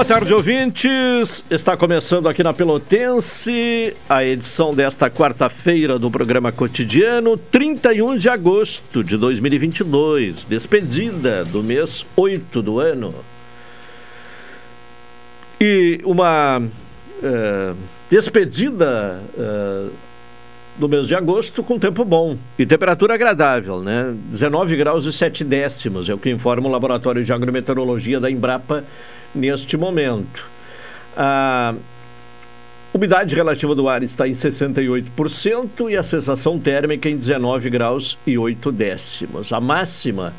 Boa tarde, ouvintes. Está começando aqui na Pelotense a edição desta quarta-feira do programa cotidiano, 31 de agosto de 2022, despedida do mês 8 do ano. E uma é, despedida é, do mês de agosto com tempo bom e temperatura agradável, né? 19 graus e 7 décimos, é o que informa o Laboratório de Agrometeorologia da Embrapa neste momento. A umidade relativa do ar está em 68% e a sensação térmica em 19 graus e 8 décimos. A máxima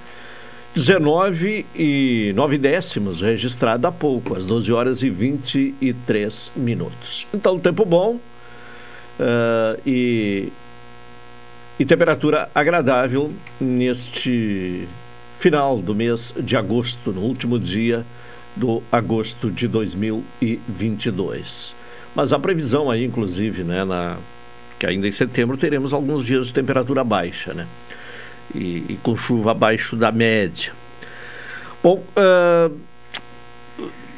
19 e 9 décimos, registrada há pouco, às 12 horas e 23 minutos. Então, tempo bom uh, e, e temperatura agradável neste final do mês de agosto, no último dia do agosto de 2022. Mas a previsão aí, inclusive, né, na, que ainda em setembro teremos alguns dias de temperatura baixa, né? E, e com chuva abaixo da média. Bom, uh,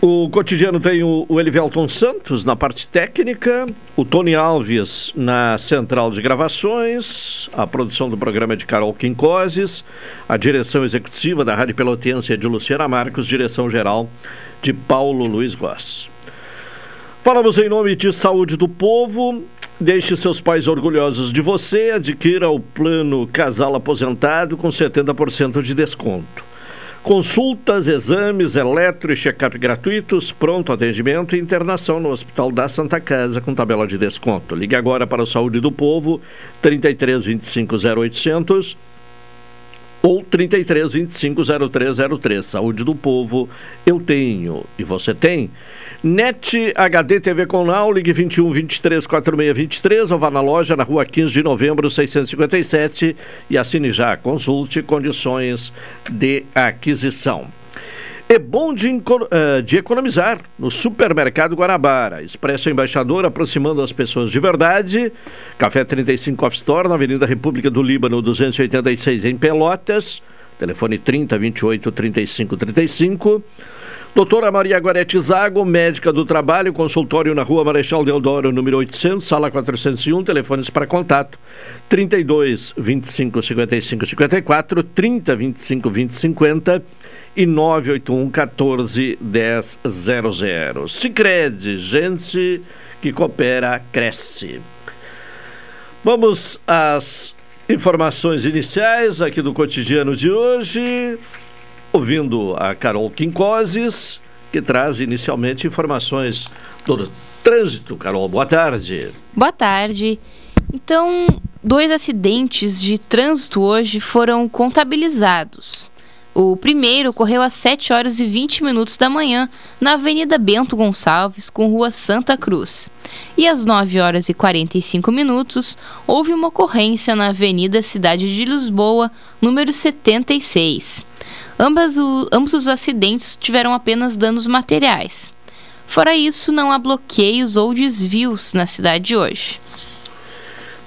o cotidiano tem o, o Elivelton Santos na parte técnica, o Tony Alves na central de gravações, a produção do programa é de Carol Quincoses, a direção executiva da Rádio Pelotense é de Luciana Marcos, direção geral de Paulo Luiz Goss. Falamos em nome de Saúde do Povo. Deixe seus pais orgulhosos de você. Adquira o plano Casal Aposentado com 70% de desconto. Consultas, exames, eletro e check-up gratuitos, pronto atendimento e internação no Hospital da Santa Casa com tabela de desconto. Ligue agora para o Saúde do Povo, 33 25 0800 ou 33 25 0303. Saúde do Povo, eu tenho e você tem. NET HD TV com Now, ligue 21 23 46 23 ou vá na loja na rua 15 de novembro 657 e assine já. Consulte condições de aquisição. É bom de, uh, de, economizar no Supermercado Guanabara. Expresso Embaixador aproximando as pessoas de verdade. Café 35 Off Store na Avenida República do Líbano 286 em Pelotas. Telefone 30 28 35 35. Doutora Maria Guarete Zago, médica do trabalho, consultório na rua Marechal Deodoro, número 800, sala 401, telefones para contato 32 25 55 54, 30 25 20 50 e 981 14 10 00. Sicredi, gente que coopera, cresce. Vamos às informações iniciais aqui do cotidiano de hoje, ouvindo a Carol Quincoses, que traz inicialmente informações do trânsito. Carol, boa tarde. Boa tarde. Então, dois acidentes de trânsito hoje foram contabilizados. O primeiro ocorreu às 7 horas e 20 minutos da manhã, na Avenida Bento Gonçalves, com Rua Santa Cruz. E às 9 horas e 45 minutos, houve uma ocorrência na Avenida Cidade de Lisboa, número 76. Ambas o, ambos os acidentes tiveram apenas danos materiais. Fora isso, não há bloqueios ou desvios na cidade de hoje.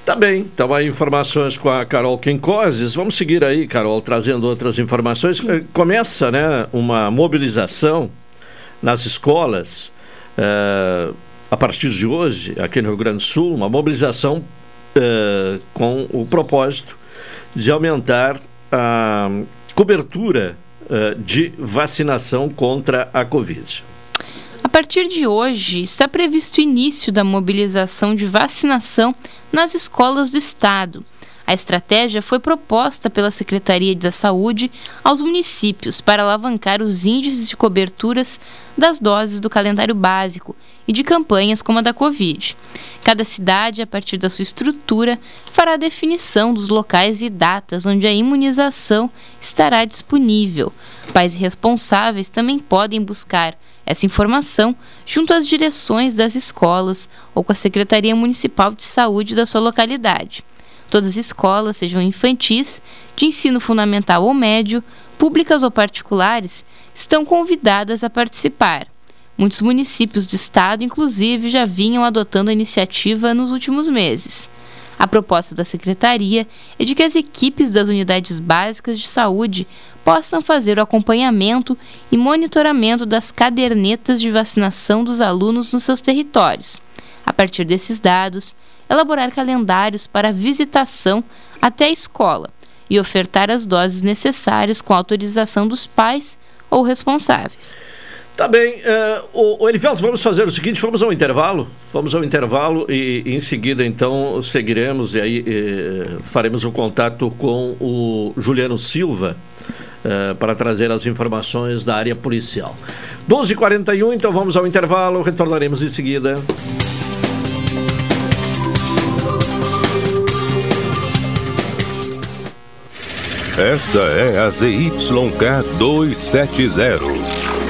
Tá bem, então aí informações com a Carol Quincoses. Vamos seguir aí, Carol, trazendo outras informações. Eh, começa, né, uma mobilização nas escolas uh, a partir de hoje, aqui no Rio Grande do Sul, uma mobilização uh, com o propósito de aumentar a cobertura de vacinação contra a Covid. A partir de hoje, está previsto o início da mobilização de vacinação nas escolas do Estado. A estratégia foi proposta pela Secretaria da Saúde aos municípios para alavancar os índices de coberturas das doses do calendário básico e de campanhas como a da Covid. Cada cidade, a partir da sua estrutura, fará a definição dos locais e datas onde a imunização estará disponível. Pais responsáveis também podem buscar essa informação junto às direções das escolas ou com a Secretaria Municipal de Saúde da sua localidade. Todas as escolas, sejam infantis, de ensino fundamental ou médio, públicas ou particulares, estão convidadas a participar. Muitos municípios do estado, inclusive, já vinham adotando a iniciativa nos últimos meses. A proposta da secretaria é de que as equipes das unidades básicas de saúde possam fazer o acompanhamento e monitoramento das cadernetas de vacinação dos alunos nos seus territórios. A partir desses dados, elaborar calendários para visitação até a escola e ofertar as doses necessárias com autorização dos pais ou responsáveis. Tá bem. Uh, o, Elivelto, vamos fazer o seguinte, vamos ao intervalo. Vamos ao intervalo e, e em seguida, então, seguiremos e aí eh, faremos o contato com o Juliano Silva uh, para trazer as informações da área policial. 12h41, então vamos ao intervalo, retornaremos em seguida. Esta é a ZYK 270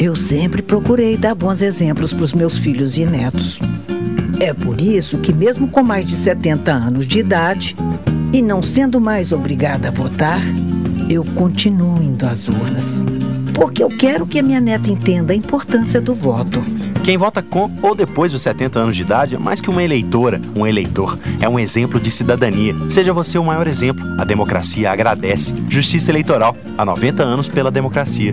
Eu sempre procurei dar bons exemplos para os meus filhos e netos. É por isso que, mesmo com mais de 70 anos de idade e não sendo mais obrigada a votar, eu continuo indo às urnas. Porque eu quero que a minha neta entenda a importância do voto. Quem vota com ou depois dos 70 anos de idade é mais que uma eleitora, um eleitor. É um exemplo de cidadania. Seja você o maior exemplo. A democracia agradece. Justiça Eleitoral. Há 90 anos pela democracia.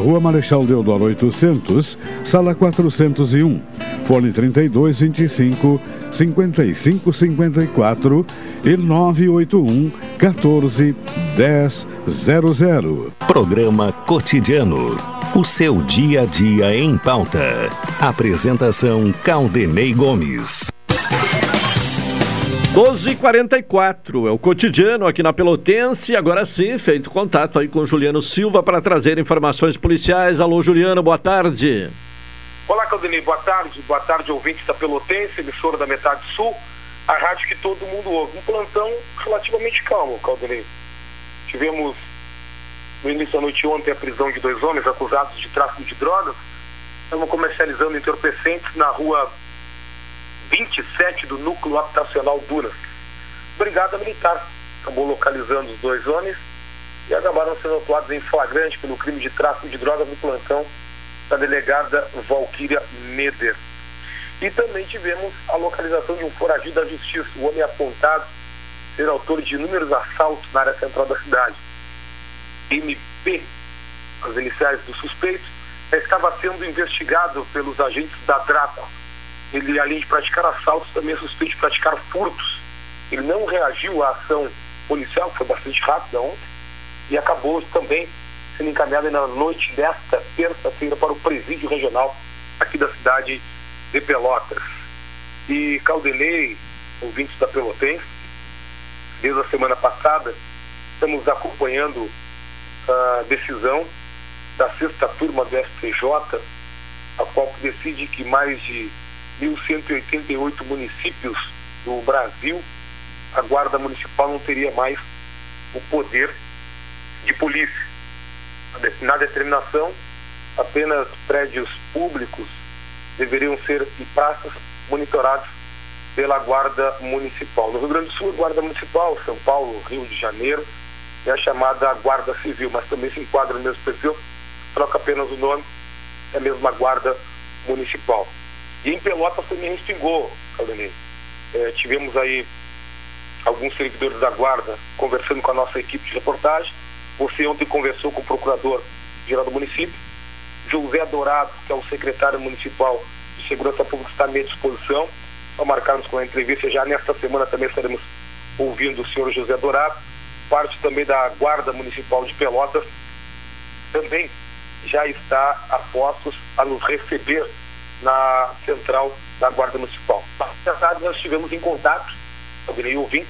Rua Marechal Deodoro 800, Sala 401, Fone 3225 5554 e 981 14 1000. Programa Cotidiano. O seu dia a dia em pauta. Apresentação Caldenei Gomes. 12h44 é o cotidiano aqui na Pelotense. Agora sim, feito contato aí com Juliano Silva para trazer informações policiais. Alô, Juliano, boa tarde. Olá, Caldenei, boa tarde. Boa tarde, ouvintes da Pelotense, emissora da Metade Sul, a rádio que todo mundo ouve. Um plantão relativamente calmo, Caldenei. Tivemos no início da noite ontem a prisão de dois homens acusados de tráfico de drogas. Estavam comercializando entorpecentes na rua 27 do núcleo habitacional Dunas. Brigada Militar acabou localizando os dois homens e acabaram sendo atuados em flagrante pelo crime de tráfico de drogas no plantão da delegada Valquíria Meder. E também tivemos a localização de um foragido da justiça, o homem apontado ser autor de inúmeros assaltos na área central da cidade. MP, as iniciais do suspeito, estava sendo investigado pelos agentes da DRAPA. Ele, além de praticar assaltos, também é suspeito de praticar furtos. Ele não reagiu à ação policial, que foi bastante rápida ontem, e acabou também sendo encaminhado na noite desta terça-feira para o presídio regional aqui da cidade de Pelotas. E Caldenei, ouvintes da Pelotense, desde a semana passada, estamos acompanhando a decisão da sexta turma do STJ, a qual decide que mais de 1.188 municípios do Brasil, a Guarda Municipal não teria mais o poder de polícia. Na determinação, apenas prédios públicos deveriam ser e praças monitorados pela Guarda Municipal. No Rio Grande do Sul, Guarda Municipal, São Paulo, Rio de Janeiro, é a chamada Guarda Civil, mas também se enquadra no mesmo perfil, troca apenas o nome, é a mesma Guarda Municipal. E em Pelotas também respingou, Caldanei. É, tivemos aí alguns servidores da Guarda conversando com a nossa equipe de reportagem. Você ontem conversou com o procurador-geral do município. José Dourado, que é o secretário municipal de Segurança Pública, está à minha disposição. Só marcarmos com a entrevista. Já nesta semana também estaremos ouvindo o senhor José Dourado. Parte também da Guarda Municipal de Pelotas também já está a postos a nos receber na central da Guarda Municipal. Na tarde nós estivemos em contato, eu virei ouvinte,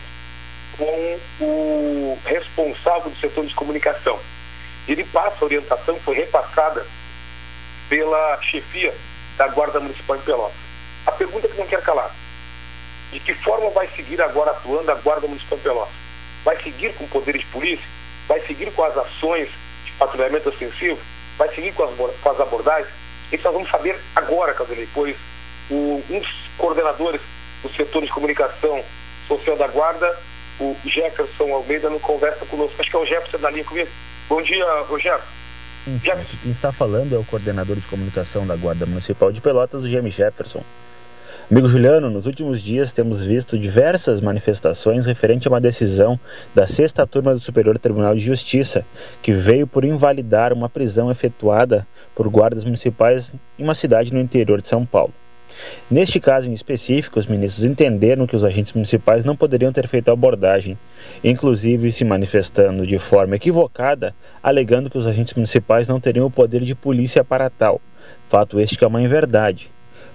com o responsável do setor de comunicação. Ele passa a orientação, foi repassada pela chefia da Guarda Municipal em Pelotas. A pergunta que não quer calar, de que forma vai seguir agora atuando a Guarda Municipal em Pelotas? Vai seguir com poderes de polícia? Vai seguir com as ações de patrulhamento ostensivo? Vai seguir com as, com as abordagens? Isso nós vamos saber agora, Caselei, pois o, um dos coordenadores do setor de comunicação social da Guarda, o Jefferson Almeida, não conversa conosco. Acho que é o Jefferson da linha comigo. Bom dia, Rogério. Quem está falando é o coordenador de comunicação da Guarda Municipal de Pelotas, o James Jefferson. Amigo Juliano, nos últimos dias temos visto diversas manifestações referente a uma decisão da sexta turma do Superior Tribunal de Justiça, que veio por invalidar uma prisão efetuada por guardas municipais em uma cidade no interior de São Paulo. Neste caso em específico, os ministros entenderam que os agentes municipais não poderiam ter feito a abordagem, inclusive se manifestando de forma equivocada, alegando que os agentes municipais não teriam o poder de polícia para tal. Fato este que é uma inverdade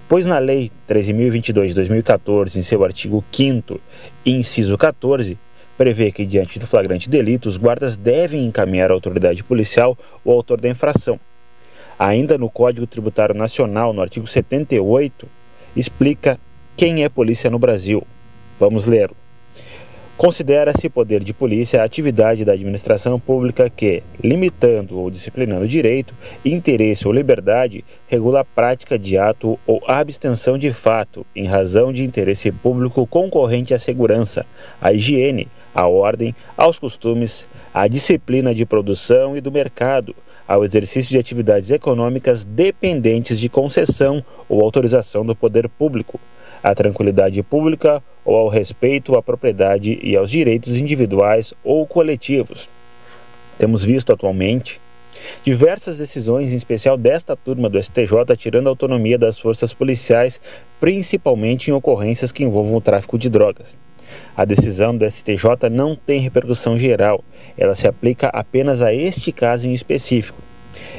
pois na Lei 13.022 de 2014, em seu artigo 5, inciso 14, prevê que, diante do flagrante delito, os guardas devem encaminhar à autoridade policial o autor da infração. Ainda no Código Tributário Nacional, no artigo 78, explica quem é polícia no Brasil. Vamos ler. Considera-se poder de polícia a atividade da administração pública que, limitando ou disciplinando direito, interesse ou liberdade, regula a prática de ato ou abstenção de fato em razão de interesse público concorrente à segurança, à higiene, à ordem, aos costumes, à disciplina de produção e do mercado, ao exercício de atividades econômicas dependentes de concessão ou autorização do poder público à tranquilidade pública ou ao respeito à propriedade e aos direitos individuais ou coletivos. Temos visto atualmente diversas decisões, em especial desta turma do STJ, tirando a autonomia das forças policiais, principalmente em ocorrências que envolvam o tráfico de drogas. A decisão do STJ não tem repercussão geral, ela se aplica apenas a este caso em específico.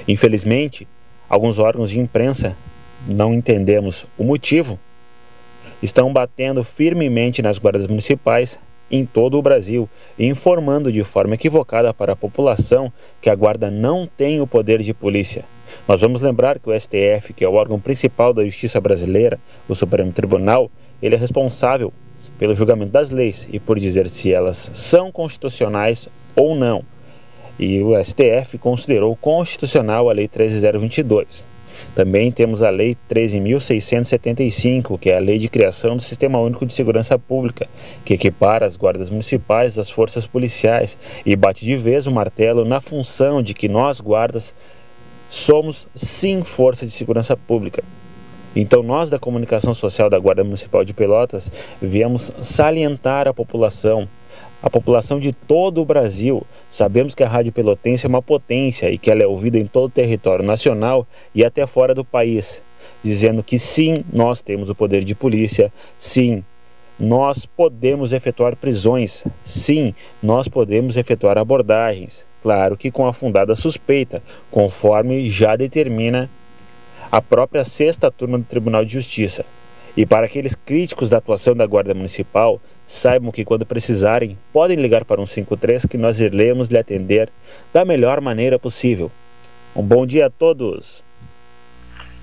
Infelizmente, alguns órgãos de imprensa, não entendemos o motivo, estão batendo firmemente nas guardas municipais em todo o Brasil, informando de forma equivocada para a população que a guarda não tem o poder de polícia. Nós vamos lembrar que o STF, que é o órgão principal da justiça brasileira, o Supremo Tribunal, ele é responsável pelo julgamento das leis e por dizer se elas são constitucionais ou não. E o STF considerou constitucional a Lei 13022. Também temos a Lei 13.675, que é a Lei de Criação do Sistema Único de Segurança Pública, que equipara as guardas municipais às forças policiais e bate de vez o martelo na função de que nós, guardas, somos sim força de segurança pública. Então, nós da comunicação social da Guarda Municipal de Pelotas viemos salientar a população a população de todo o Brasil. Sabemos que a Rádio Pelotense é uma potência e que ela é ouvida em todo o território nacional e até fora do país, dizendo que sim, nós temos o poder de polícia, sim, nós podemos efetuar prisões, sim, nós podemos efetuar abordagens, claro que com a fundada suspeita, conforme já determina a própria sexta turma do Tribunal de Justiça. E para aqueles críticos da atuação da Guarda Municipal, saibam que quando precisarem, podem ligar para um 53 que nós iremos lhe atender da melhor maneira possível. Um bom dia a todos.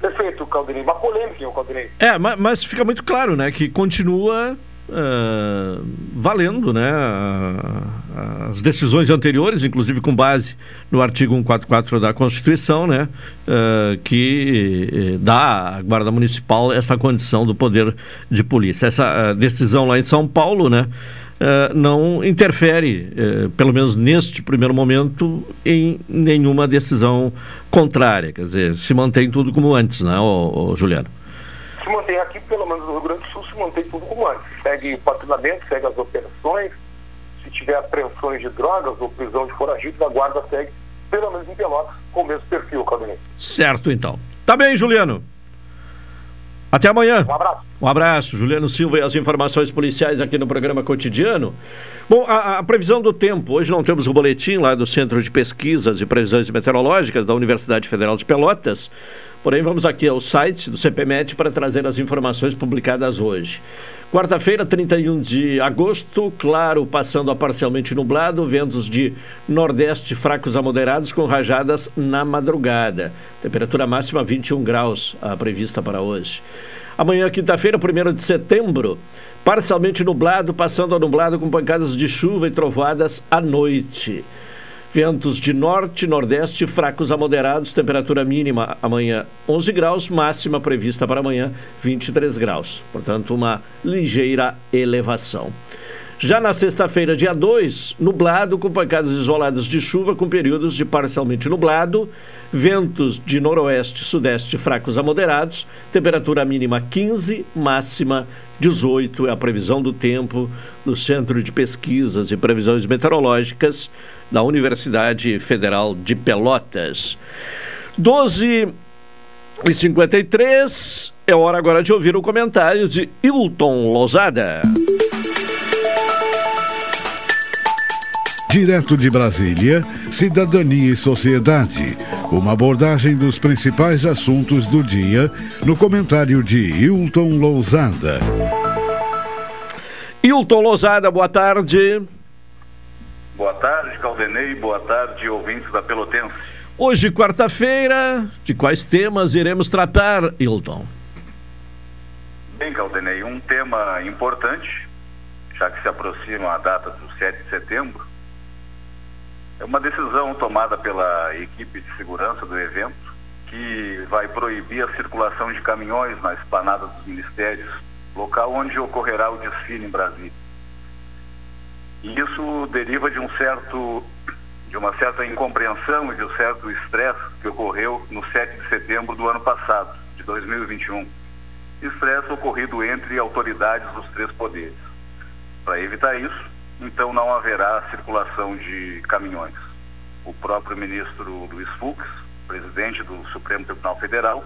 Perfeito, Caldeirinho. Uma polêmica, Caldeirinho? É, mas, mas, fica muito claro, né, que continua uh, valendo né, as decisões anteriores, inclusive com base no artigo 144 da Constituição, né, uh, que eh, dá à Guarda Municipal essa condição do poder de polícia. Essa decisão lá em São Paulo, né, Uh, não interfere, uh, pelo menos neste primeiro momento, em nenhuma decisão contrária. Quer dizer, se mantém tudo como antes, né, ô, ô Juliano? Se mantém aqui, pelo menos no Rio Grande do Sul, se mantém tudo como antes. Segue o patrulhamento, segue as operações. Se tiver apreensões de drogas ou prisão de foragidos, a guarda segue, pelo menos em Pelotas, com o mesmo perfil, Claudinei. Certo, então. Tá bem, Juliano. Até amanhã. Um abraço. Um abraço, Juliano Silva e as informações policiais aqui no programa cotidiano. Bom, a, a, previsão do tempo. Hoje não temos o boletim lá do Centro de Pesquisas e Previsões Meteorológicas da Universidade Federal de Pelotas. Porém, vamos aqui ao site do CPMET para trazer as informações publicadas hoje. Quarta-feira, 31 de agosto, claro, passando a parcialmente nublado, ventos de nordeste fracos a moderados com rajadas na madrugada. Temperatura máxima 21 graus, a prevista para hoje. Amanhã, quinta-feira, 1 de setembro, parcialmente nublado, passando a nublado com pancadas de chuva e trovoadas à noite. Ventos de norte, nordeste, fracos a moderados, temperatura mínima amanhã 11 graus, máxima prevista para amanhã 23 graus. Portanto, uma ligeira elevação. Já na sexta-feira, dia 2, nublado, com pancadas isoladas de chuva, com períodos de parcialmente nublado, ventos de noroeste sudeste fracos a moderados, temperatura mínima 15, máxima 18 é a previsão do tempo do Centro de Pesquisas e Previsões Meteorológicas da Universidade Federal de Pelotas. 12 e 53 é hora agora de ouvir o comentário de Hilton Lozada. Direto de Brasília, Cidadania e Sociedade. Uma abordagem dos principais assuntos do dia no comentário de Hilton Lousada. Hilton Lousada, boa tarde. Boa tarde, Caldenei. Boa tarde, ouvintes da Pelotense. Hoje, quarta-feira, de quais temas iremos tratar, Hilton? Bem, Caldenei, um tema importante, já que se aproxima a data do 7 de setembro, é uma decisão tomada pela equipe de segurança do evento que vai proibir a circulação de caminhões na esplanada dos ministérios, local onde ocorrerá o desfile em Brasília. E isso deriva de um certo de uma certa incompreensão e de um certo estresse que ocorreu no 7 de setembro do ano passado, de 2021. Estresse ocorrido entre autoridades dos três poderes. Para evitar isso, então não haverá circulação de caminhões. O próprio ministro Luiz Fux, presidente do Supremo Tribunal Federal,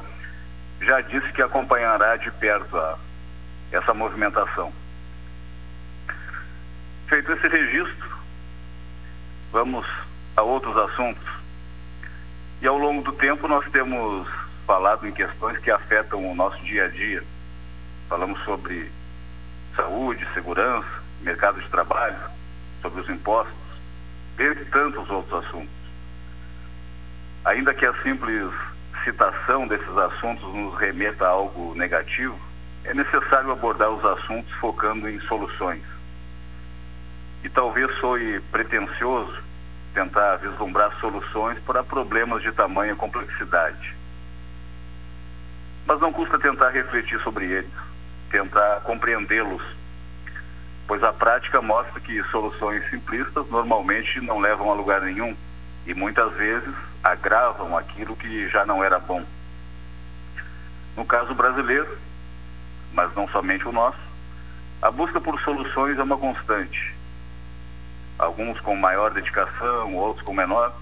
já disse que acompanhará de perto a, essa movimentação. Feito esse registro, vamos a outros assuntos. E ao longo do tempo nós temos falado em questões que afetam o nosso dia a dia. Falamos sobre saúde, segurança, mercado de trabalho, sobre os impostos, dentre tantos outros assuntos. Ainda que a simples citação desses assuntos nos remeta a algo negativo, é necessário abordar os assuntos focando em soluções e talvez soe pretensioso tentar vislumbrar soluções para problemas de tamanha complexidade. Mas não custa tentar refletir sobre eles, tentar compreendê-los, pois a prática mostra que soluções simplistas normalmente não levam a lugar nenhum e muitas vezes agravam aquilo que já não era bom. No caso brasileiro, mas não somente o nosso, a busca por soluções é uma constante alguns com maior dedicação, outros com menor,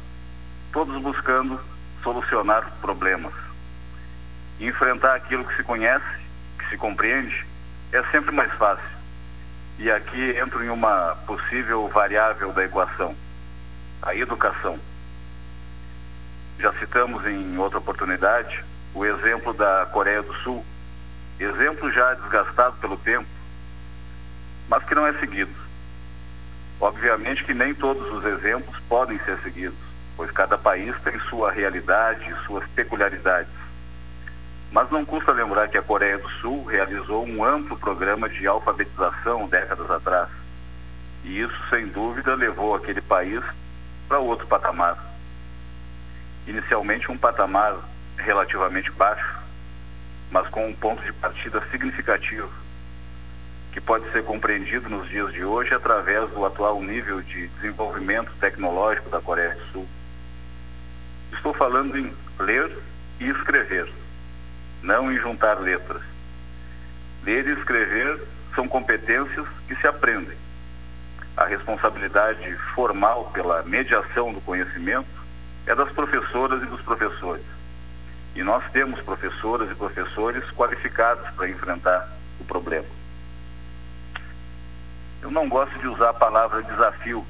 todos buscando solucionar problemas. Enfrentar aquilo que se conhece, que se compreende, é sempre mais fácil. E aqui entro em uma possível variável da equação, a educação. Já citamos em outra oportunidade o exemplo da Coreia do Sul, exemplo já desgastado pelo tempo, mas que não é seguido Obviamente que nem todos os exemplos podem ser seguidos, pois cada país tem sua realidade e suas peculiaridades. Mas não custa lembrar que a Coreia do Sul realizou um amplo programa de alfabetização décadas atrás. E isso, sem dúvida, levou aquele país para outro patamar. Inicialmente, um patamar relativamente baixo, mas com um ponto de partida significativo, que pode ser compreendido nos dias de hoje através do atual nível de desenvolvimento tecnológico da Coreia do Sul. Estou falando em ler e escrever não em juntar letras. Ler e escrever são competências que se aprendem. A responsabilidade formal pela mediação do conhecimento é das professoras e dos professores. E nós temos professoras e professores qualificados para enfrentar o problema. Eu não gosto de usar a palavra desafio,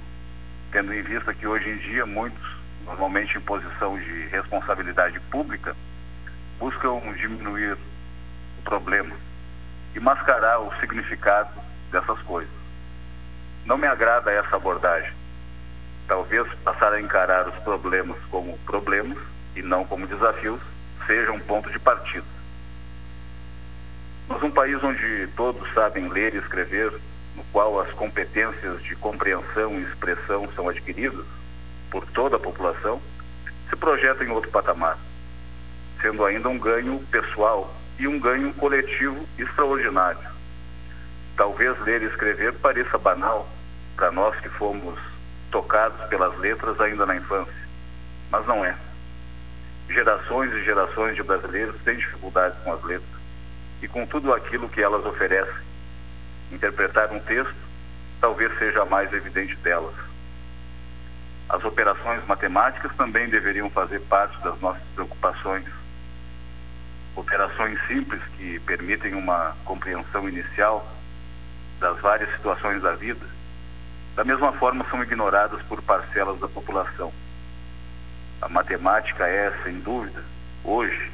tendo em vista que hoje em dia muitos, normalmente em posição de responsabilidade pública, buscam diminuir o problema e mascarar o significado dessas coisas. Não me agrada essa abordagem. Talvez passar a encarar os problemas como problemas e não como desafios seja um ponto de partida. Mas um país onde todos sabem ler e escrever, no qual as competências de compreensão e expressão são adquiridas por toda a população, se projeta em outro patamar sendo ainda um ganho pessoal e um ganho coletivo extraordinário. Talvez ler e escrever pareça banal para nós que fomos tocados pelas letras ainda na infância, mas não é. Gerações e gerações de brasileiros têm dificuldades com as letras e com tudo aquilo que elas oferecem. Interpretar um texto talvez seja a mais evidente delas. As operações matemáticas também deveriam fazer parte das nossas preocupações operações simples que permitem uma compreensão inicial das várias situações da vida, da mesma forma são ignoradas por parcelas da população. A matemática é, sem dúvida, hoje,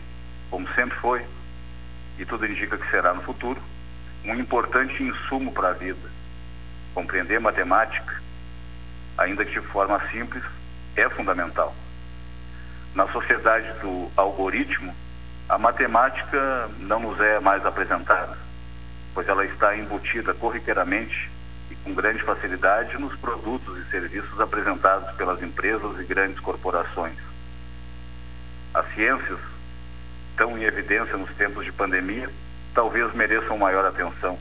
como sempre foi, e tudo indica que será no futuro, um importante insumo para a vida. Compreender matemática, ainda que de forma simples, é fundamental. Na sociedade do algoritmo, a matemática não nos é mais apresentada, pois ela está embutida corriqueiramente e com grande facilidade nos produtos e serviços apresentados pelas empresas e grandes corporações. As ciências, tão em evidência nos tempos de pandemia, talvez mereçam maior atenção.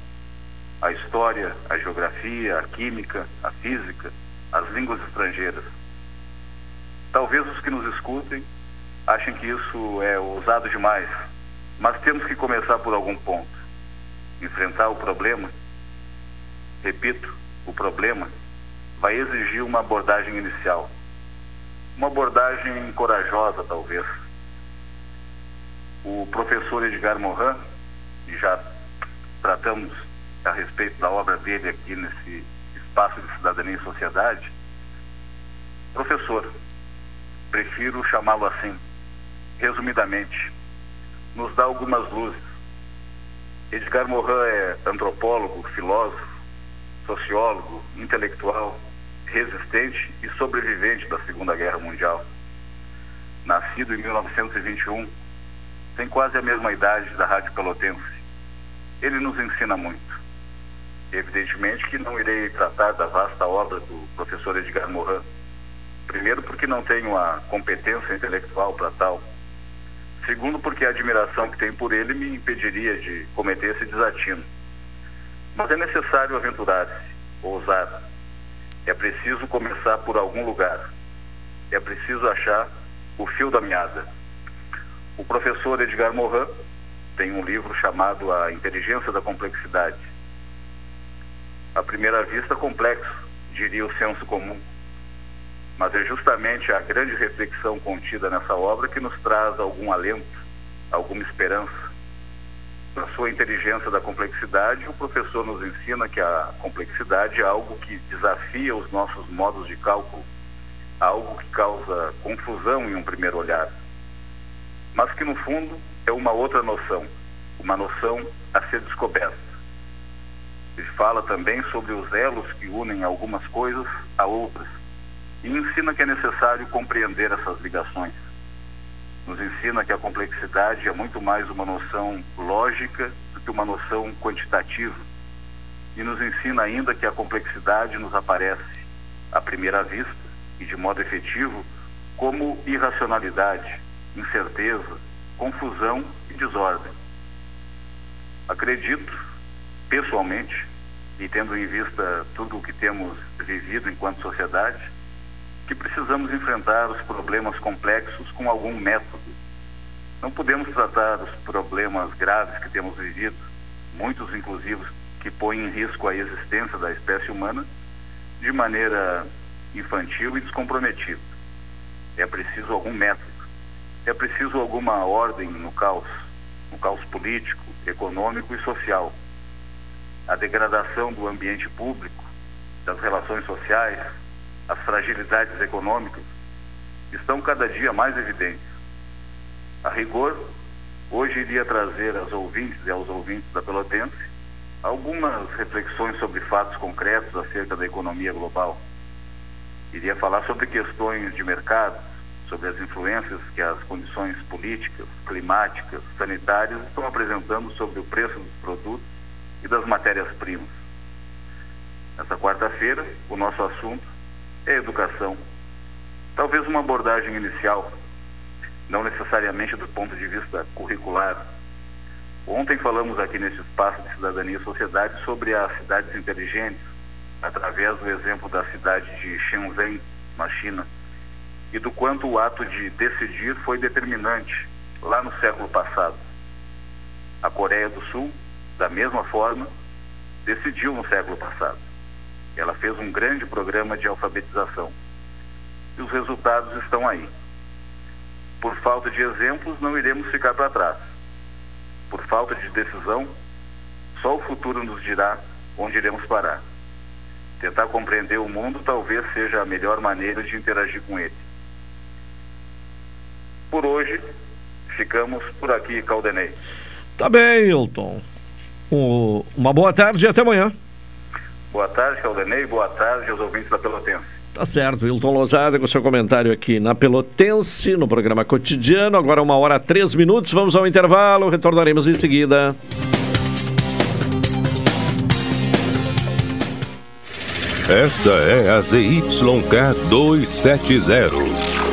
A história, a geografia, a química, a física, as línguas estrangeiras. Talvez os que nos escutem achem que isso é ousado demais, mas temos que começar por algum ponto. Enfrentar o problema, repito, o problema vai exigir uma abordagem inicial. Uma abordagem corajosa, talvez. O professor Edgar Morin, e já tratamos a respeito da obra dele aqui nesse espaço de cidadania e sociedade, professor, prefiro chamá-lo assim resumidamente, nos dá algumas luzes. Edgar Morin é antropólogo, filósofo, sociólogo, intelectual, resistente e sobrevivente da Segunda Guerra Mundial. Nascido em 1921, tem quase a mesma idade da Rádio Pelotense. Ele nos ensina muito. Evidentemente que não irei tratar da vasta obra do professor Edgar Morin. Primeiro, porque não tenho a competência intelectual para tal Segundo, porque a admiração que tenho por ele me impediria de cometer esse desatino. Mas é necessário aventurar-se, ousar. É preciso começar por algum lugar. É preciso achar o fio da meada. O professor Edgar Morin tem um livro chamado A Inteligência da Complexidade. À primeira vista, complexo, diria o senso comum mas é justamente a grande reflexão contida nessa obra que nos traz algum alento, alguma esperança. Na sua inteligência da complexidade, o professor nos ensina que a complexidade é algo que desafia os nossos modos de cálculo, algo que causa confusão em um primeiro olhar, mas que no fundo é uma outra noção, uma noção a ser descoberta. Ele fala também sobre os elos que unem algumas coisas a outras e ensina que é necessário compreender essas ligações. nos ensina que a complexidade é muito mais uma noção lógica do que uma noção quantitativa. E nos ensina ainda que a complexidade nos aparece, à primeira vista e de modo efetivo, como irracionalidade, incerteza, confusão e desordem. Acredito, pessoalmente, e tendo em vista tudo o que temos vivido enquanto sociedade, que precisamos enfrentar os problemas complexos com algum método. Não podemos tratar os problemas graves que temos vivido, muitos inclusive que põem em risco a existência da espécie humana, de maneira infantil e descomprometida. É preciso algum método, é preciso alguma ordem no caos, no caos político, econômico e social. A degradação do ambiente público, das relações sociais, as fragilidades econômicas estão cada dia mais evidentes. A rigor, hoje iria trazer aos ouvintes e aos ouvintes da Pelotense algumas reflexões sobre fatos concretos acerca da economia global. Iria falar sobre questões de mercado, sobre as influências que as condições políticas, climáticas, sanitárias estão apresentando sobre o preço dos produtos e das matérias-primas. Nessa quarta-feira, o nosso assunto é educação. Talvez uma abordagem inicial, não necessariamente do ponto de vista curricular. Ontem falamos aqui nesse espaço de cidadania e sociedade sobre as cidades inteligentes, através do exemplo da cidade de Shenzhen, na China, e do quanto o ato de decidir foi determinante lá no século passado. A Coreia do Sul, da mesma forma, decidiu no século passado. Ela fez um grande programa de alfabetização. E os resultados estão aí. Por falta de exemplos, não iremos ficar para trás. Por falta de decisão, só o futuro nos dirá onde iremos parar. Tentar compreender o mundo talvez seja a melhor maneira de interagir com ele. Por hoje, ficamos por aqui, Caldenei. Tá bem, Hilton. uma boa tarde e até amanhã. Boa tarde, Caldenei. Boa tarde aos ouvintes da Pelotense. Tá certo, Hilton Lozada com seu comentário aqui na Pelotense, no programa cotidiano. Agora uma hora três minutos, vamos ao intervalo, retornaremos em seguida. Esta é a ZYK 270,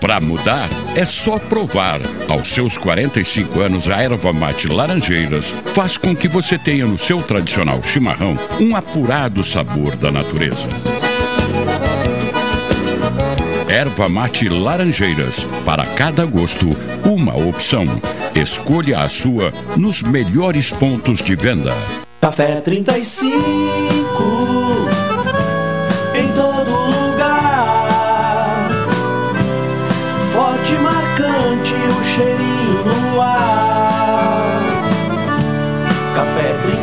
Para mudar, é só provar. Aos seus 45 anos, a erva mate Laranjeiras faz com que você tenha no seu tradicional chimarrão um apurado sabor da natureza. Erva mate Laranjeiras. Para cada gosto, uma opção. Escolha a sua nos melhores pontos de venda. Café 35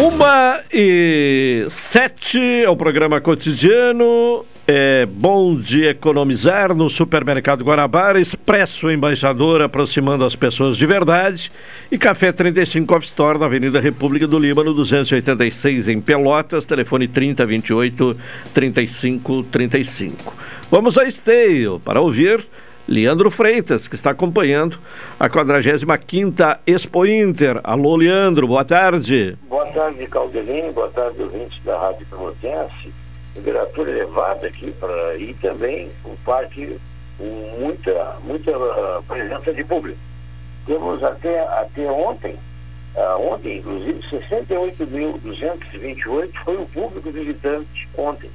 Uma e sete é o programa cotidiano. É bom de economizar no supermercado Guanabara, Expresso Embaixador aproximando as pessoas de verdade e Café 35 Off Store na Avenida República do Líbano 286 em Pelotas, telefone 3028 3535. Vamos a Esteio para ouvir Leandro Freitas, que está acompanhando a 45ª Expo Inter. Alô, Leandro, boa tarde. Boa tarde, Caldelino, boa tarde, ouvintes da Rádio Pelotense. Temperatura elevada aqui para ir também um parque com muita, muita uh, presença de público. Temos até, até ontem, uh, ontem inclusive, 68.228 foi o público visitante ontem.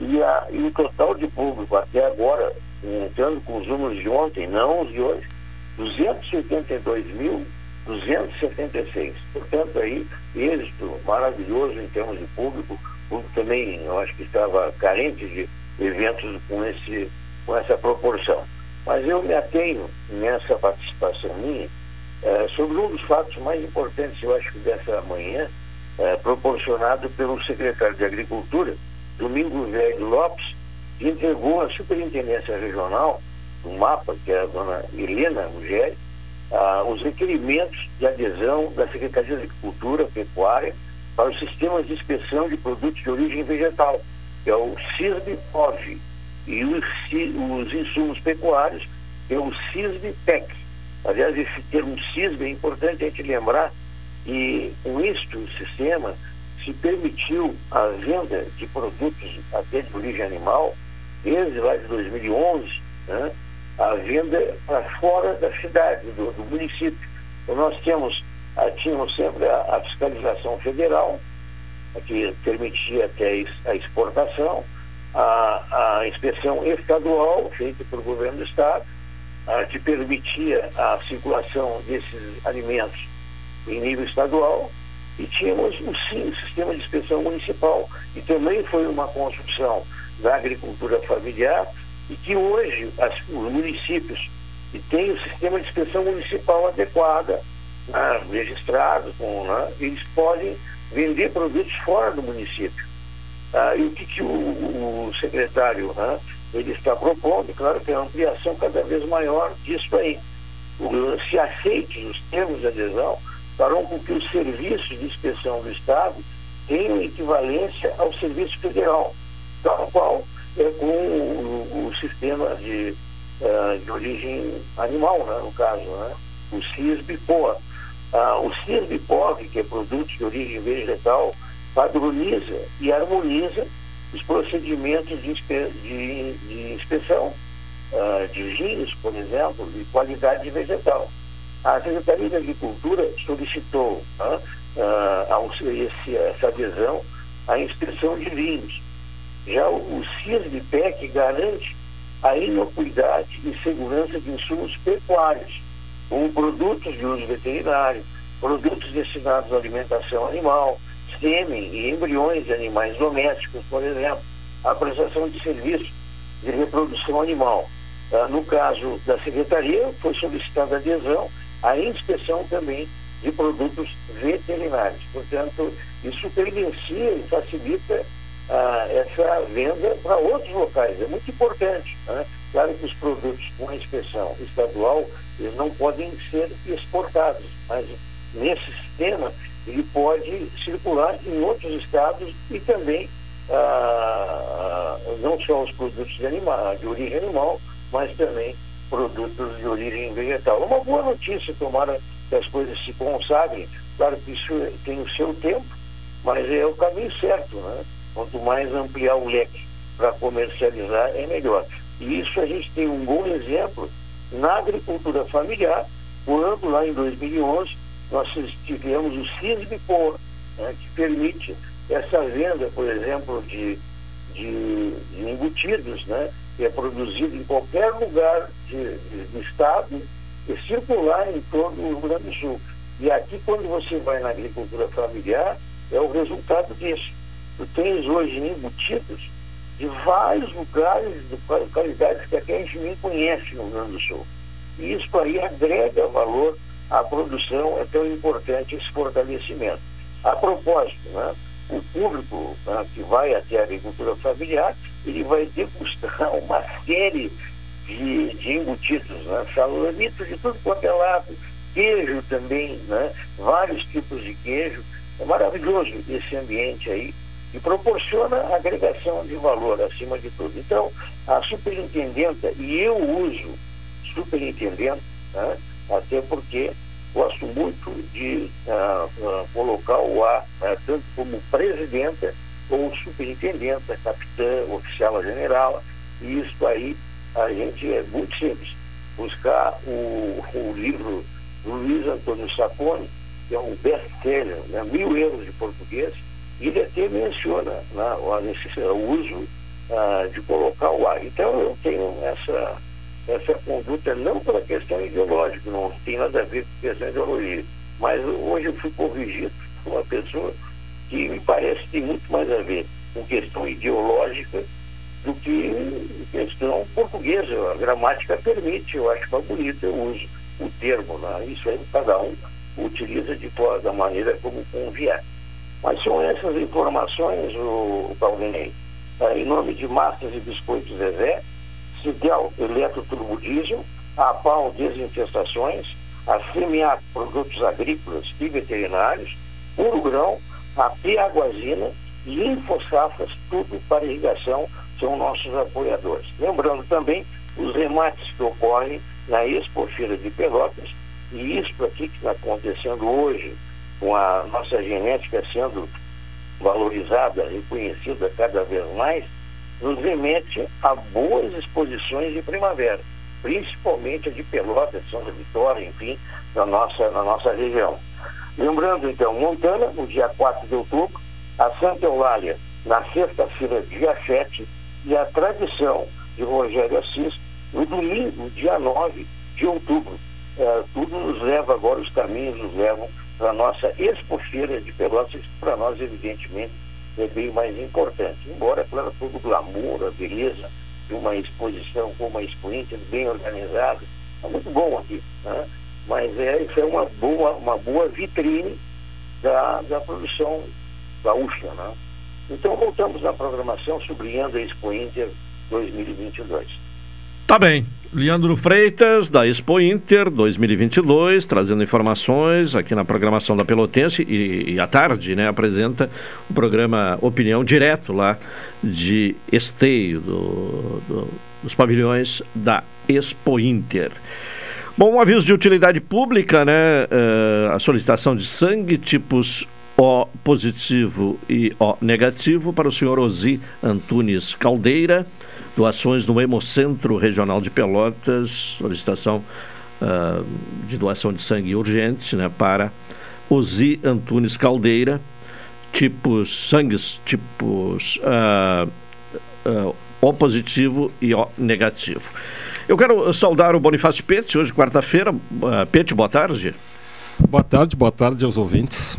E, a, e o total de público até agora entrando com os números de ontem, não os de hoje, 282.276. Portanto, aí, êxito maravilhoso em termos de público. Público também, eu acho que estava carente de eventos com, esse, com essa proporção. Mas eu me atenho nessa participação minha eh, sobre um dos fatos mais importantes, eu acho dessa manhã, eh, proporcionado pelo secretário de Agricultura, Domingo Velho Lopes, entregou à Superintendência Regional, no mapa, que é a dona Helena Ruggieri, ah, os requerimentos de adesão da Secretaria de Agricultura, Pecuária, para os sistemas de inspeção de produtos de origem vegetal, que é o CISB-POV, e os, os insumos pecuários, que é o CISB-PEC. Aliás, esse termo CISB é importante a gente lembrar que com isto, o sistema se permitiu a venda de produtos até de origem animal desde lá de 2011, né, a venda para fora da cidade, do, do município. Então nós temos, ah, tínhamos sempre a, a, fiscalização federal, que permitia até a exportação, a, a inspeção estadual, feita pelo governo do estado, a, que permitia a circulação desses alimentos em nível estadual, e tínhamos o sim, sistema de inspeção municipal, e também foi uma construção da agricultura familiar e que hoje as, os municípios que têm o sistema de inspeção municipal adequada, né, registrado, com, né, eles podem vender produtos fora do município. Ah, e o que, que o, o secretário né, ele está propondo, claro que é uma ampliação cada vez maior disso aí. O, se aceitem os termos de adesão, farão com que os serviços de inspeção do Estado tenham equivalência ao serviço federal tal qual é com o, o sistema de, uh, de origem animal, né, no caso, né, o CISB-POA. Uh, o CISB-POV, que é produto de origem vegetal, padroniza e harmoniza os procedimentos de, inspe de, de inspeção uh, de vinhos, por exemplo, e qualidade vegetal. A Secretaria de Agricultura solicitou uh, uh, esse, essa adesão à inspeção de vinhos. Já o, CISBPEC garante a inocuidade e segurança de insumos pecuários, como produtos de uso veterinário, produtos destinados à alimentação animal, sêmen e embriões de animais domésticos, por exemplo, a prestação de serviços de reprodução animal. Ah, no caso da Secretaria, foi solicitada adesão à inspeção também de produtos veterinários. Portanto, isso credencia e facilita ah, essa venda para outros locais. É muito importante. Né? Claro que os produtos com inspeção estadual, eles não podem ser exportados, mas nesse sistema ele pode circular em outros estados e também ah, não só os produtos de, anima, de origem animal, mas também produtos de origem vegetal. Uma boa notícia, tomara que as coisas se consagrem. Claro que isso tem o seu tempo, mas é o caminho certo. Né? Quanto mais ampliar o leque para comercializar, é melhor. E isso a gente tem um bom exemplo na agricultura familiar, quando lá em 2011 nós tivemos o CISBPOR, né, que permite essa venda, por exemplo, de, de, de embutidos, né, que é produzido em qualquer lugar de, de, do estado e circular em todo o Rio Grande do Sul. E aqui, quando você vai na agricultura familiar, é o resultado disso. Tu tens hoje embutidos de vários lugares, de localidades que até a gente nem conhece no Rio Grande do Sul. E isso aí agrega valor à produção, é tão importante esse fortalecimento. A propósito, né, o público né, que vai até a agricultura familiar, ele vai degustar uma série de, de embutidos, né, salamitos de tudo quanto é lado, queijo também, né, vários tipos de queijo. É maravilhoso esse ambiente aí e proporciona agregação de valor acima de tudo. Então, a superintendenta, e eu uso superintendente, né, até porque gosto muito de uh, uh, colocar o A, uh, tanto como presidenta ou superintendenta, capitã, oficial general, e isso aí a gente é muito simples. Buscar o, o livro do Luiz Antônio Sapone, que é um best-seller, né, mil euros de português, ele até menciona né, o uso de colocar o A. Então eu tenho essa essa conduta não pela questão ideológica, não tem nada a ver com questão ideológica, mas hoje eu fui corrigido por uma pessoa que me parece que tem muito mais a ver com questão ideológica do que questão portuguesa. A gramática permite, eu acho mais bonito, eu uso o termo, né? isso aí cada um utiliza de, da maneira como convier. Mas são essas informações, o, o Claudinei. Em nome de Massas e Biscoitos Zezé, Cidel Eletroturbodiesel, a PAL Desinfestações, a CMA Produtos Agrícolas e Veterinários, Urugrão, a Piaguazina e Infosafras, tudo para irrigação, são nossos apoiadores. Lembrando também os remates que ocorrem na Expo Feira de Pelotas, e isso aqui que está acontecendo hoje, com a nossa genética sendo valorizada, reconhecida cada vez mais, nos remete a boas exposições de primavera, principalmente a de Pelotas, São Vitória, enfim, na nossa, na nossa região. Lembrando, então, Montana, no dia 4 de outubro, a Santa Eulália, na sexta-feira, dia 7, e a tradição de Rogério Assis, no domingo, dia 9 de outubro. É, tudo nos leva agora, os caminhos nos levam para a nossa expofeira de Pelotas, para nós, evidentemente, é bem mais importante. Embora, claro, todo o glamour, a beleza de uma exposição como a expoente, bem organizada, é muito bom aqui. Né? Mas é, isso é uma boa, uma boa vitrine da, da produção gaúcha. Né? Então, voltamos na programação, sublinhando a Expo Inter 2022. Tá bem. Leandro Freitas, da Expo Inter 2022, trazendo informações aqui na programação da Pelotense e, e à tarde, né, apresenta o programa Opinião Direto lá de Esteio, do, do, dos pavilhões da Expo Inter. Bom, um aviso de utilidade pública, né, uh, a solicitação de sangue tipos O positivo e O negativo para o senhor Ozi Antunes Caldeira, doações no Hemocentro Regional de Pelotas, solicitação uh, de doação de sangue urgente né, para Ozi Antunes Caldeira, tipos sangues, tipos uh, uh, O positivo e O negativo. Eu quero saudar o Bonifácio Pete, hoje quarta-feira. Uh, Pete, boa tarde. Boa tarde, boa tarde aos ouvintes.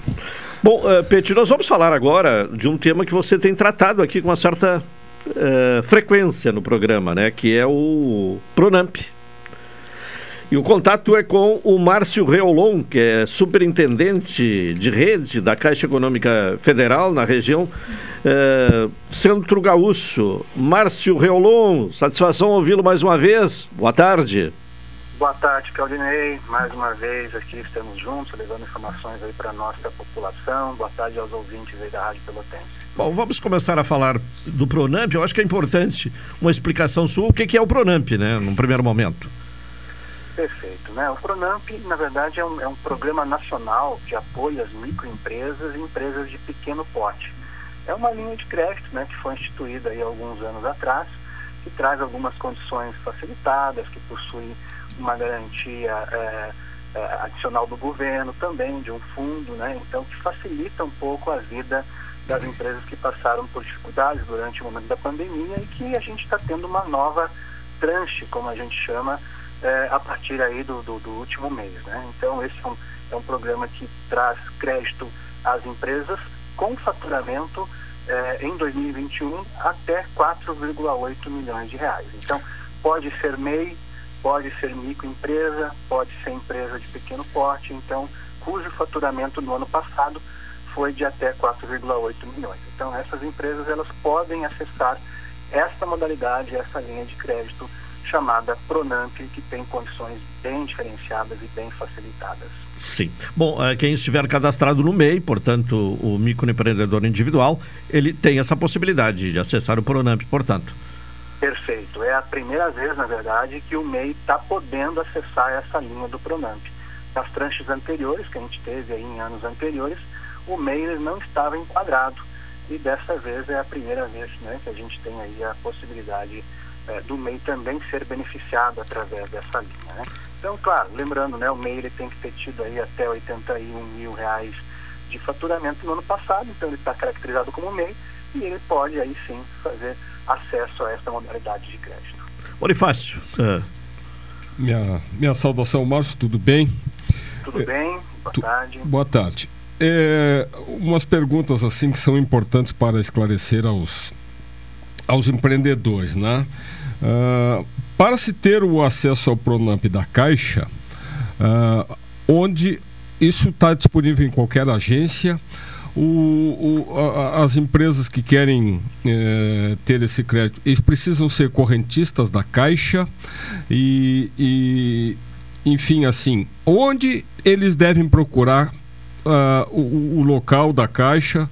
Bom, uh, Pete, nós vamos falar agora de um tema que você tem tratado aqui com uma certa uh, frequência no programa, né? Que é o Pronamp. E o contato é com o Márcio Reolon, que é superintendente de rede da Caixa Econômica Federal na região eh, Centro Gaúcho. Márcio Reolon, satisfação ouvi-lo mais uma vez. Boa tarde. Boa tarde, Claudinei. Mais uma vez aqui estamos juntos, levando informações aí para a nossa população. Boa tarde aos ouvintes aí da Rádio Pelotense. Bom, vamos começar a falar do Pronamp. Eu acho que é importante uma explicação sua, o que é o Pronamp, né, num primeiro momento. Perfeito. Né? O Pronamp, na verdade, é um, é um programa nacional de apoio às microempresas e empresas de pequeno porte. É uma linha de crédito né, que foi instituída aí alguns anos atrás, que traz algumas condições facilitadas, que possui uma garantia é, é, adicional do governo também, de um fundo, né? então que facilita um pouco a vida das empresas que passaram por dificuldades durante o momento da pandemia e que a gente está tendo uma nova tranche, como a gente chama, é, a partir aí do, do, do, último mês. Né? Então, esse é um, é um programa que traz crédito às empresas com faturamento é, em 2021 até 4,8 milhões de reais. Então, pode ser MEI, pode ser microempresa, pode ser empresa de pequeno porte, então, cujo faturamento no ano passado foi de até 4,8 milhões. Então, essas empresas elas podem acessar esta modalidade, essa linha de crédito chamada Pronamp, que tem condições bem diferenciadas e bem facilitadas. Sim. Bom, eh, quem estiver cadastrado no MEI, portanto, o microempreendedor individual, ele tem essa possibilidade de acessar o Pronamp, portanto. Perfeito. É a primeira vez, na verdade, que o MEI está podendo acessar essa linha do Pronamp. Nas tranches anteriores, que a gente teve aí em anos anteriores, o MEI não estava enquadrado. E dessa vez é a primeira vez né, que a gente tem aí a possibilidade é, do MEI também ser beneficiado através dessa linha. Né? Então, claro, lembrando, né, o MEI ele tem que ter tido aí até 81 mil reais de faturamento no ano passado, então ele está caracterizado como MEI e ele pode aí sim fazer acesso a essa modalidade de crédito. Bonifácio. É. Minha, minha saudação, Márcio, tudo bem? Tudo é, bem, boa tu, tarde. Boa tarde. É, umas perguntas assim que são importantes para esclarecer aos, aos empreendedores, né? Uh, para se ter o acesso ao Pronamp da Caixa, uh, onde isso está disponível em qualquer agência, o, o, a, as empresas que querem eh, ter esse crédito, eles precisam ser correntistas da Caixa e, e enfim, assim, onde eles devem procurar uh, o, o local da Caixa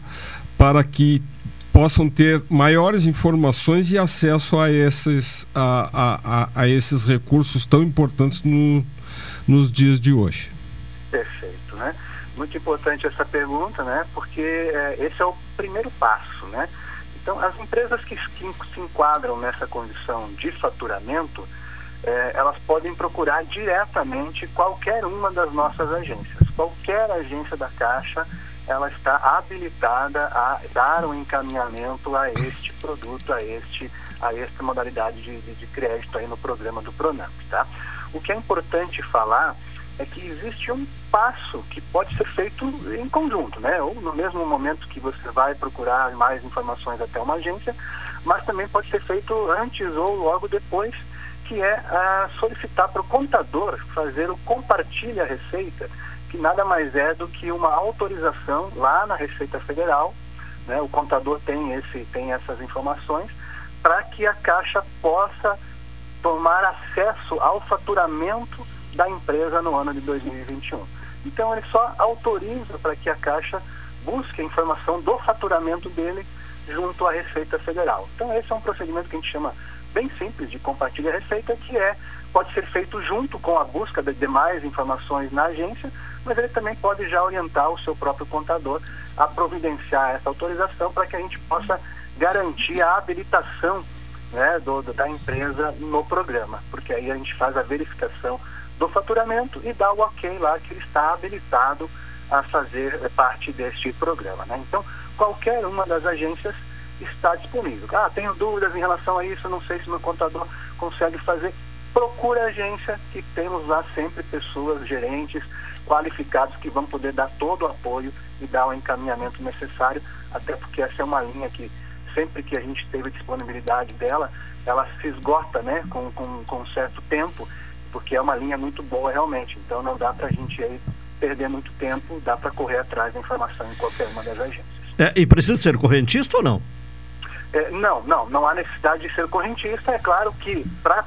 para que possam ter maiores informações e acesso a esses, a, a, a esses recursos tão importantes no, nos dias de hoje. Perfeito? Muito importante essa pergunta, né? Porque é, esse é o primeiro passo, né? Então, as empresas que, se enquadram nessa condição de faturamento, é, elas podem procurar diretamente qualquer uma das nossas agências. Qualquer agência da Caixa ela está habilitada a dar um encaminhamento a este produto, a este a esta modalidade de, de, de crédito aí no programa do Pronamp, tá? O que é importante falar é que existe um passo que pode ser feito em conjunto, né? Ou no mesmo momento que você vai procurar mais informações até uma agência, mas também pode ser feito antes ou logo depois, que é a solicitar para o contador fazer o compartilha receita que nada mais é do que uma autorização lá na Receita Federal, né, o contador tem, esse, tem essas informações, para que a Caixa possa tomar acesso ao faturamento da empresa no ano de 2021. Então ele só autoriza para que a Caixa busque a informação do faturamento dele junto à Receita Federal. Então esse é um procedimento que a gente chama bem simples de compartilhar receita, que é pode ser feito junto com a busca de demais informações na agência, mas ele também pode já orientar o seu próprio contador a providenciar essa autorização para que a gente possa garantir a habilitação né, do, da empresa no programa, porque aí a gente faz a verificação do faturamento e dá o ok lá que ele está habilitado a fazer parte deste programa. Né? Então, qualquer uma das agências está disponível. Ah, tenho dúvidas em relação a isso, não sei se meu contador consegue fazer. Procure a agência, que temos lá sempre pessoas, gerentes, qualificados que vão poder dar todo o apoio e dar o encaminhamento necessário, até porque essa é uma linha que sempre que a gente teve disponibilidade dela, ela se esgota né, com, com, com um certo tempo, porque é uma linha muito boa realmente. Então não dá para a gente aí perder muito tempo, dá para correr atrás da informação em qualquer uma das agências. É, e precisa ser correntista ou não? É, não, não, não há necessidade de ser correntista. É claro que pra,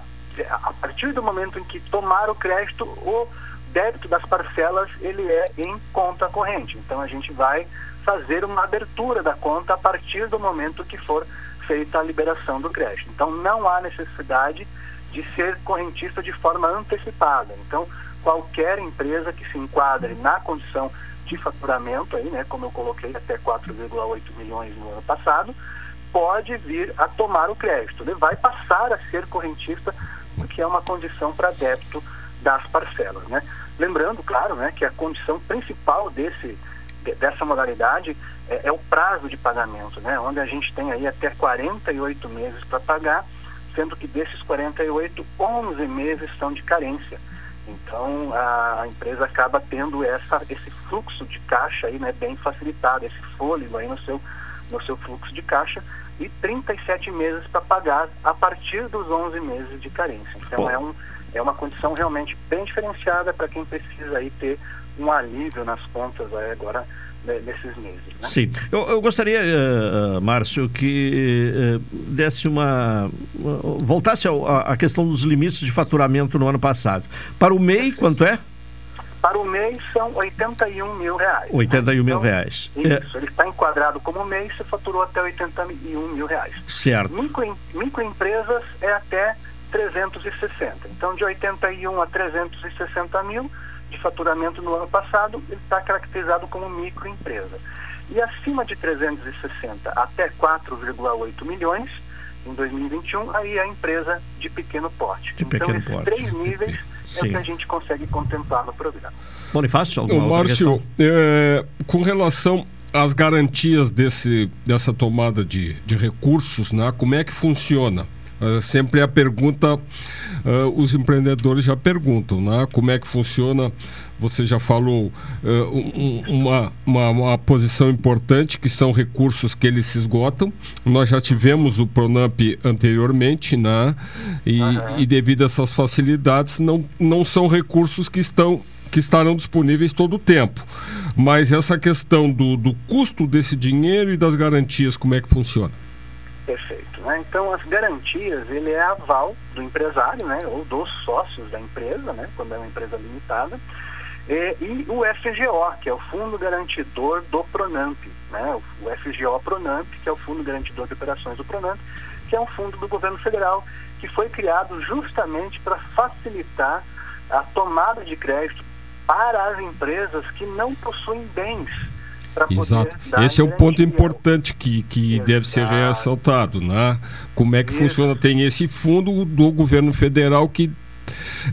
a partir do momento em que tomar o crédito, o débito das parcelas ele é em conta corrente. Então a gente vai fazer uma abertura da conta a partir do momento que for feita a liberação do crédito. Então não há necessidade de ser correntista de forma antecipada. Então qualquer empresa que se enquadre na condição de faturamento aí, né, como eu coloquei até 4,8 milhões no ano passado, pode vir a tomar o crédito. Ele vai passar a ser correntista, porque é uma condição para débito das parcelas, né? Lembrando, claro, né, que a condição principal desse dessa modalidade é, é, o prazo de pagamento, né? Onde a gente tem aí até 48 meses para pagar, sendo que desses 48, 11 meses são de carência. Então a, empresa acaba tendo essa, esse fluxo de caixa aí, né, bem facilitado, esse fôlego aí no seu, no seu fluxo de caixa e 37 meses para pagar a partir dos 11 meses de carência. Então é, um, é uma condição realmente bem diferenciada para quem precisa aí ter um alívio nas contas aí agora né, nesses meses. Né? Sim, eu, eu gostaria, uh, Márcio, que uh, desse uma. Uh, voltasse à questão dos limites de faturamento no ano passado. Para o MEI, quanto é? Para o MEI são 81 mil reais. 81 né? mil então, reais. Isso, é. ele está enquadrado como MEI, você faturou até 81 mil reais. Certo. Micro, microempresas é até 360. Então, de 81 a 360 mil de faturamento no ano passado, ele está caracterizado como microempresa. E acima de 360 até 4,8 milhões, em 2021, aí é a empresa de pequeno porte. De então, pequeno esses porte. três níveis Sim. é o que a gente consegue contemplar no programa. Bonifácio, alguma Ô, Márcio, é, com relação às garantias desse, dessa tomada de, de recursos, né, como é que funciona? É, sempre a pergunta uh, os empreendedores já perguntam, né? Como é que funciona? Você já falou uh, um, uma, uma, uma, posição importante que são recursos que eles se esgotam. Nós já tivemos o Pronamp anteriormente, né? E, uhum. e devido a essas facilidades, não, não são recursos que estão que estarão disponíveis todo o tempo. Mas essa questão do, do custo desse dinheiro e das garantias, como é que funciona? Perfeito. Né? Então, as garantias, ele é aval do empresário, né? ou dos sócios da empresa, né? quando é uma empresa limitada, e, e o FGO, que é o Fundo Garantidor do Pronamp, né? o FGO Pronamp, que é o Fundo Garantidor de Operações do Pronamp, que é um fundo do governo federal que foi criado justamente para facilitar a tomada de crédito para as empresas que não possuem bens Exato. Esse é o ponto importante que, que deve ser ressaltado, né? Como é que funciona? Tem esse fundo do governo federal que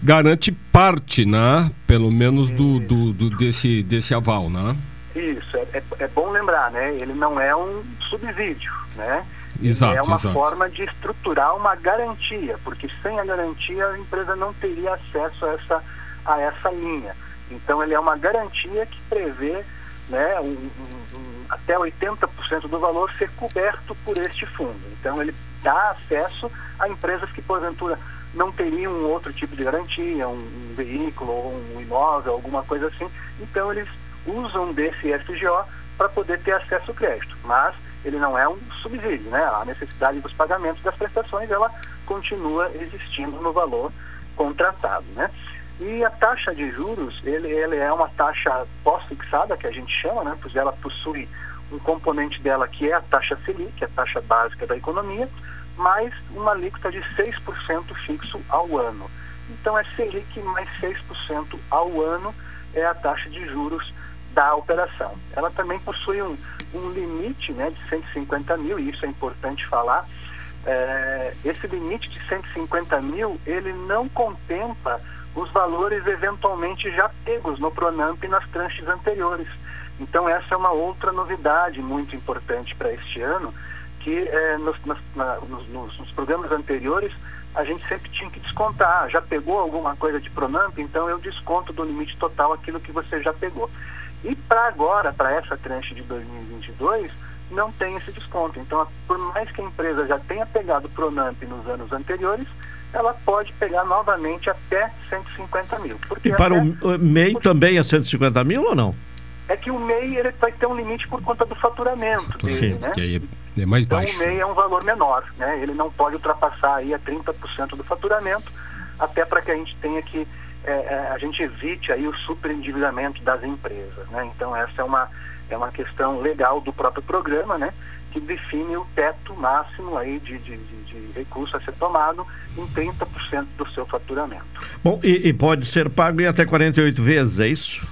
garante parte, né? Pelo menos do, do, do, desse, desse aval, né? Isso, é, é, é, bom lembrar, né? Ele não é um subsídio, né? Exato, é uma exato. forma de estruturar uma garantia, porque sem a garantia a empresa não teria acesso a essa, a essa linha. Então ele é uma garantia que prevê né, um, um, até 80% do valor ser coberto por este fundo. Então, ele dá acesso a empresas que, porventura, não teriam um outro tipo de garantia, um, um veículo, um imóvel, alguma coisa assim. Então, eles usam desse FGO para poder ter acesso ao crédito. Mas ele não é um subsídio, né? A necessidade dos pagamentos das prestações, ela continua existindo no valor contratado, né? E a taxa de juros, ele, ele é uma taxa pós-fixada, que a gente chama, né? Pois ela possui um componente dela que é a taxa Selic, é a taxa básica da economia, mais uma alíquota de 6% fixo ao ano. Então é Selic mais 6% ao ano é a taxa de juros da operação. Ela também possui um, um limite né, de 150 mil, e isso é importante falar. É, esse limite de 150 mil, ele não contempla os valores eventualmente já pegos no Pronamp nas tranches anteriores. Então essa é uma outra novidade muito importante para este ano, que é, nos, nas, na, nos, nos, programas anteriores a gente sempre tinha que descontar. Já pegou alguma coisa de Pronamp, então eu desconto do limite total aquilo que você já pegou. E para agora, para essa tranche de 2022, não tem esse desconto. Então, por mais que a empresa já tenha pegado Pronamp nos anos anteriores, ela pode pegar novamente até 150 mil. Porque e para o MEI também é 150 mil ou não? É que o MEI ele vai ter um limite por conta do faturamento Sim, dele, né? Que aí é mais então, baixo. o MEI é um valor menor, né? Ele não pode ultrapassar aí a 30% do faturamento, até para que a gente tenha que é, é, a gente evite aí o superendividamento das empresas, né? Então essa é uma é uma questão legal do próprio programa, né? Que define o teto máximo aí de, de, de, de recurso a ser tomado em 30% do seu faturamento. Bom, e, e, pode ser pago em até 48 vezes, é isso?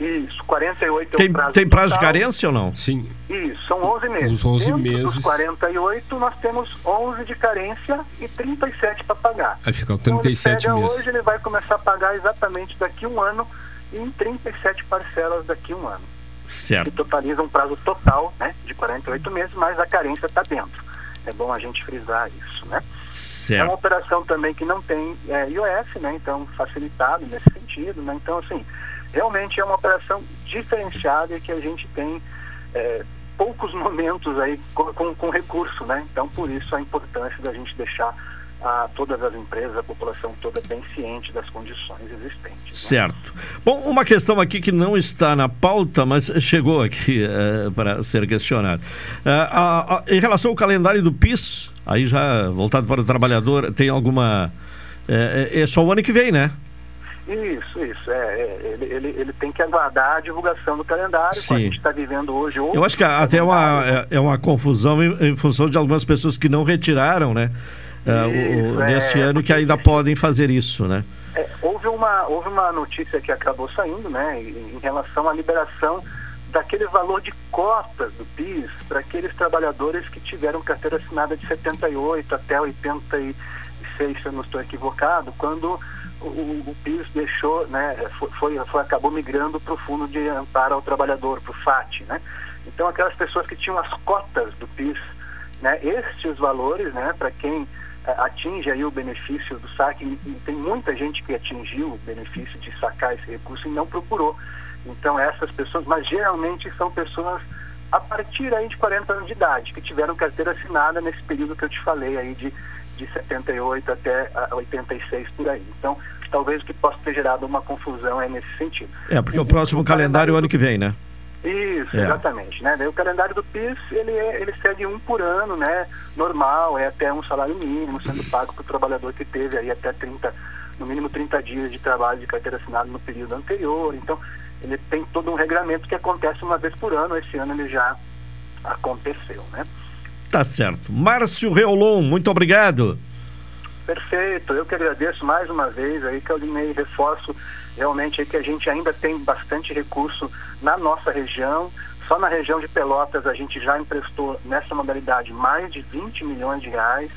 Isso, 48 tem, é o prazo Tem prazo total. de carência ou não? Sim. Isso, são 11 meses. Os 11 Dentro meses. dos 48, nós temos 11 de carência e 37 para pagar. Vai ficar 37 então, ele meses. hoje, ele vai começar a pagar exatamente daqui a um ano e em 37 parcelas daqui a um ano. Certo. Que totaliza um prazo total né, de 48 meses, mas a carência está dentro. É bom a gente frisar isso, né? Certo. É uma operação também que não tem é, IOF, né? Então, facilitado nesse sentido, né? Então, assim, realmente é uma operação diferenciada e que a gente tem é, poucos momentos aí com, com, com, recurso, né? Então, por isso a importância da gente deixar a todas as empresas, a população toda bem ciente das condições existentes. Né? Certo. Bom, uma questão aqui que não está na pauta, mas chegou aqui uh, para ser questionada. Uh, em relação ao calendário do PIS, aí já voltado para o trabalhador, tem alguma... É, é só o ano que vem, né? Isso, isso. É, é, ele, ele, ele, tem que aguardar a divulgação do calendário, Sim. a gente está vivendo hoje. Eu acho que até é uma, é, é, uma confusão em, em, função de algumas pessoas que não retiraram, né? Isso, o, neste ano que ainda podem fazer isso, né? É, houve, uma, houve uma notícia que acabou saindo, né, em, relação à liberação daquele valor de cotas do PIS para aqueles trabalhadores que tiveram carteira assinada de 78 até 86, se eu não estou equivocado, quando o, o PIS deixou, né, foi, foi, acabou migrando para o Fundo de Amparo ao Trabalhador, para o FAT, né? Então aquelas pessoas que tinham as cotas do PIS, né, estes valores, né, para quem é, atinge aí o benefício do saque, e tem muita gente que atingiu o benefício de sacar esse recurso e não procurou. Então essas pessoas, mas geralmente são pessoas a partir aí de 40 anos de idade, que tiveram carteira assinada nesse período que eu te falei aí de, de 78 até 86 por aí. Então, talvez o que possa ter gerado uma confusão é nesse sentido. É, porque o próximo o calendário é o ano que vem, né? Isso, é. exatamente. Né? Daí o calendário do PIS, ele, é, ele segue um por ano, né? Normal, é até um salário mínimo sendo pago para o trabalhador que teve aí até 30, no mínimo 30 dias de trabalho de carteira assinada no período anterior. Então, ele tem todo um regramento que acontece uma vez por ano. Esse ano ele já aconteceu, né? Tá certo. Márcio Reolon, muito obrigado. Perfeito, eu que agradeço mais uma vez aí, Claudinei, reforço realmente aí que a gente ainda tem bastante recurso na nossa região. Só na região de Pelotas a gente já emprestou nessa modalidade mais de 20 milhões de reais,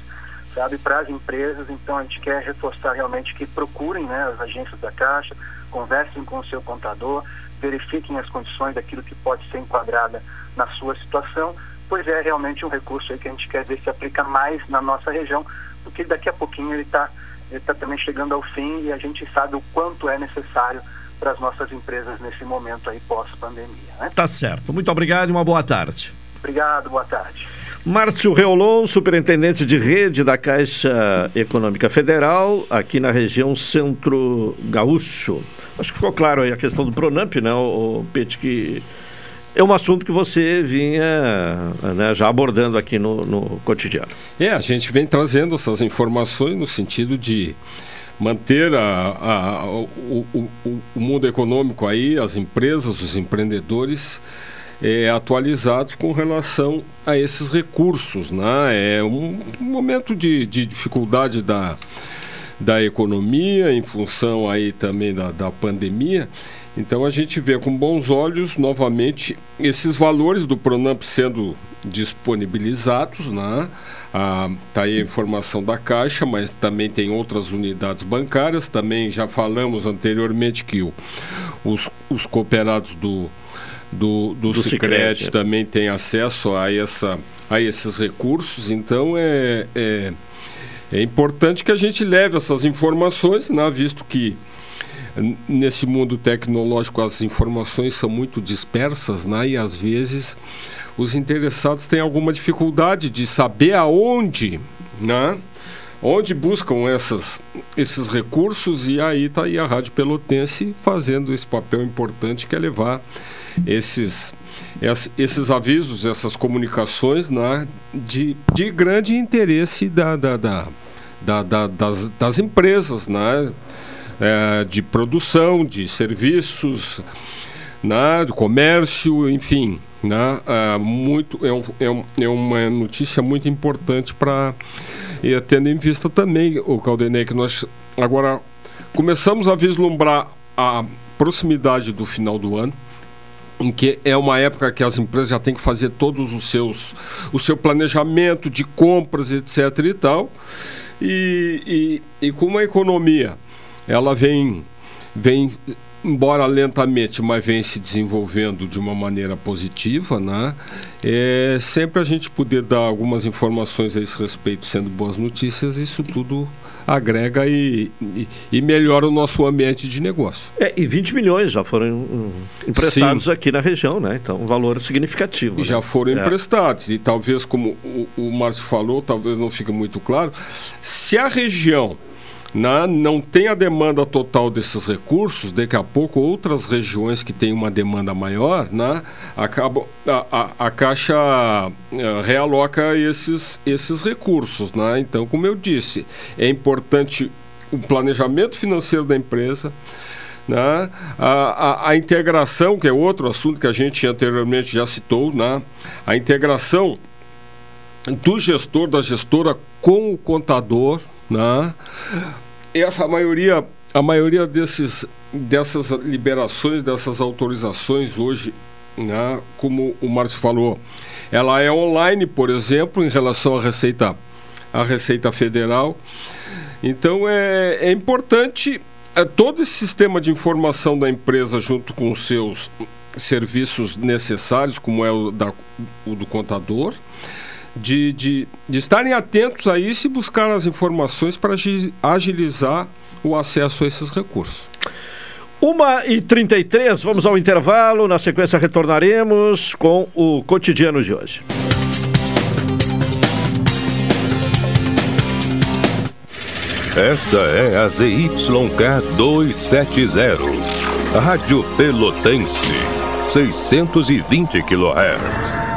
sabe, para as empresas. Então a gente quer reforçar realmente que procurem né, as agências da Caixa, conversem com o seu contador, verifiquem as condições daquilo que pode ser enquadrada na sua situação, pois é realmente um recurso que a gente quer ver se aplica mais na nossa região porque daqui a pouquinho ele está ele tá também chegando ao fim e a gente sabe o quanto é necessário para as nossas empresas nesse momento aí pós-pandemia. Né? Tá certo. Muito obrigado e uma boa tarde. Obrigado, boa tarde. Márcio Reolon, superintendente de rede da Caixa Econômica Federal, aqui na região Centro Gaúcho. Acho que ficou claro aí a questão do Pronamp, né, o, o Pet, que é um assunto que você vinha né, já abordando aqui no, no cotidiano. É, a gente vem trazendo essas informações no sentido de manter a, a, o, o, o, mundo econômico aí, as empresas, os empreendedores é, atualizados com relação a esses recursos. Né? É um, um momento de, de, dificuldade da, da economia em função aí também da, da pandemia Então a gente vê com bons olhos novamente esses valores do Pronamp sendo disponibilizados, né? Ah, tá aí a informação da Caixa, mas também tem outras unidades bancárias. Também já falamos anteriormente que o, os, os cooperados do do, do, do Cicred também têm acesso a, essa, a esses recursos. Então é, é, é importante que a gente leve essas informações, né, visto que nesse mundo tecnológico as informações são muito dispersas, né? E às vezes os interessados têm alguma dificuldade de saber aonde, né? Onde buscam essas, esses recursos e aí está aí a Rádio Pelotense fazendo esse papel importante que é levar esses, esses avisos, essas comunicações né, de, de grande interesse da, da, da, da das, das empresas, né? É, de produção, de serviços, né, do comércio, enfim. Né, é, muito, é, é, é uma notícia muito importante para tendo em vista também, o Caldenei, que nós agora começamos a vislumbrar a proximidade do final do ano, em que é uma época que as empresas já têm que fazer todos os seus o seu planejamento de compras etc e tal e, e, e com uma economia ela vem, vem embora lentamente, mas vem se desenvolvendo de uma maneira positiva, né? É, sempre a gente poder dar algumas informações a esse respeito, sendo boas notícias, isso tudo agrega e, e, e melhora o nosso ambiente de negócio. É, e 20 milhões já foram hum, emprestados Sim. aqui na região, né? Então, um valor significativo. Já né? foram é. emprestados. E talvez, como o, o Márcio falou, talvez não fique muito claro, se a região né, não tem a demanda total desses recursos, daqui a pouco outras regiões que têm uma demanda maior, né, acaba, a, a, a Caixa uh, realoca esses, esses recursos. Né? Então, como eu disse, é importante o planejamento financeiro da empresa, né? A, a, a, integração, que é outro assunto que a gente anteriormente já citou, né? a integração do gestor, da gestora com o contador, né? Essa maioria, a maioria desses, dessas liberações, dessas autorizações hoje, né, como o Márcio falou, ela é online, por exemplo, em relação à Receita, à Receita Federal. Então é, é importante é, todo esse sistema de informação da empresa junto com os seus serviços necessários, como é o, da, o do contador, de, de, de estarem atentos a isso e buscar as informações para agilizar o acesso a esses recursos. Uma e 33 vamos ao intervalo. Na sequência, retornaremos com o cotidiano de hoje. Esta é a ZYK 270, Rádio Pelotense, 620 kHz.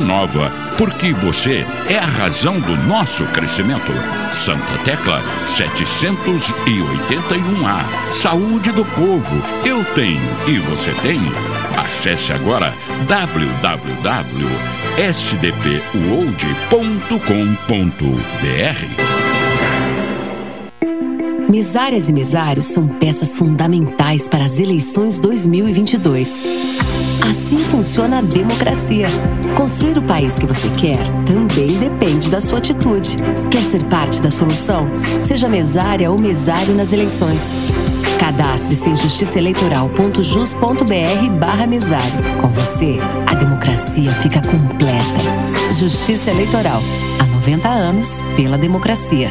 nova, porque você é a razão do nosso crescimento. Santa Tecla 781A. Saúde do povo, eu tenho e você tem. Acesse agora www.sdpuold.com.br. Mesárias e mesários são peças fundamentais para as eleições 2022. Assim funciona a democracia. Construir o país que você quer também depende da sua atitude. Quer ser parte da solução? Seja mesária ou mesário nas eleições. Cadastre-se em justiçaeleitoral.jus.br barra mesário. Com você, a democracia fica completa. Justiça Eleitoral. Há 90 anos pela democracia.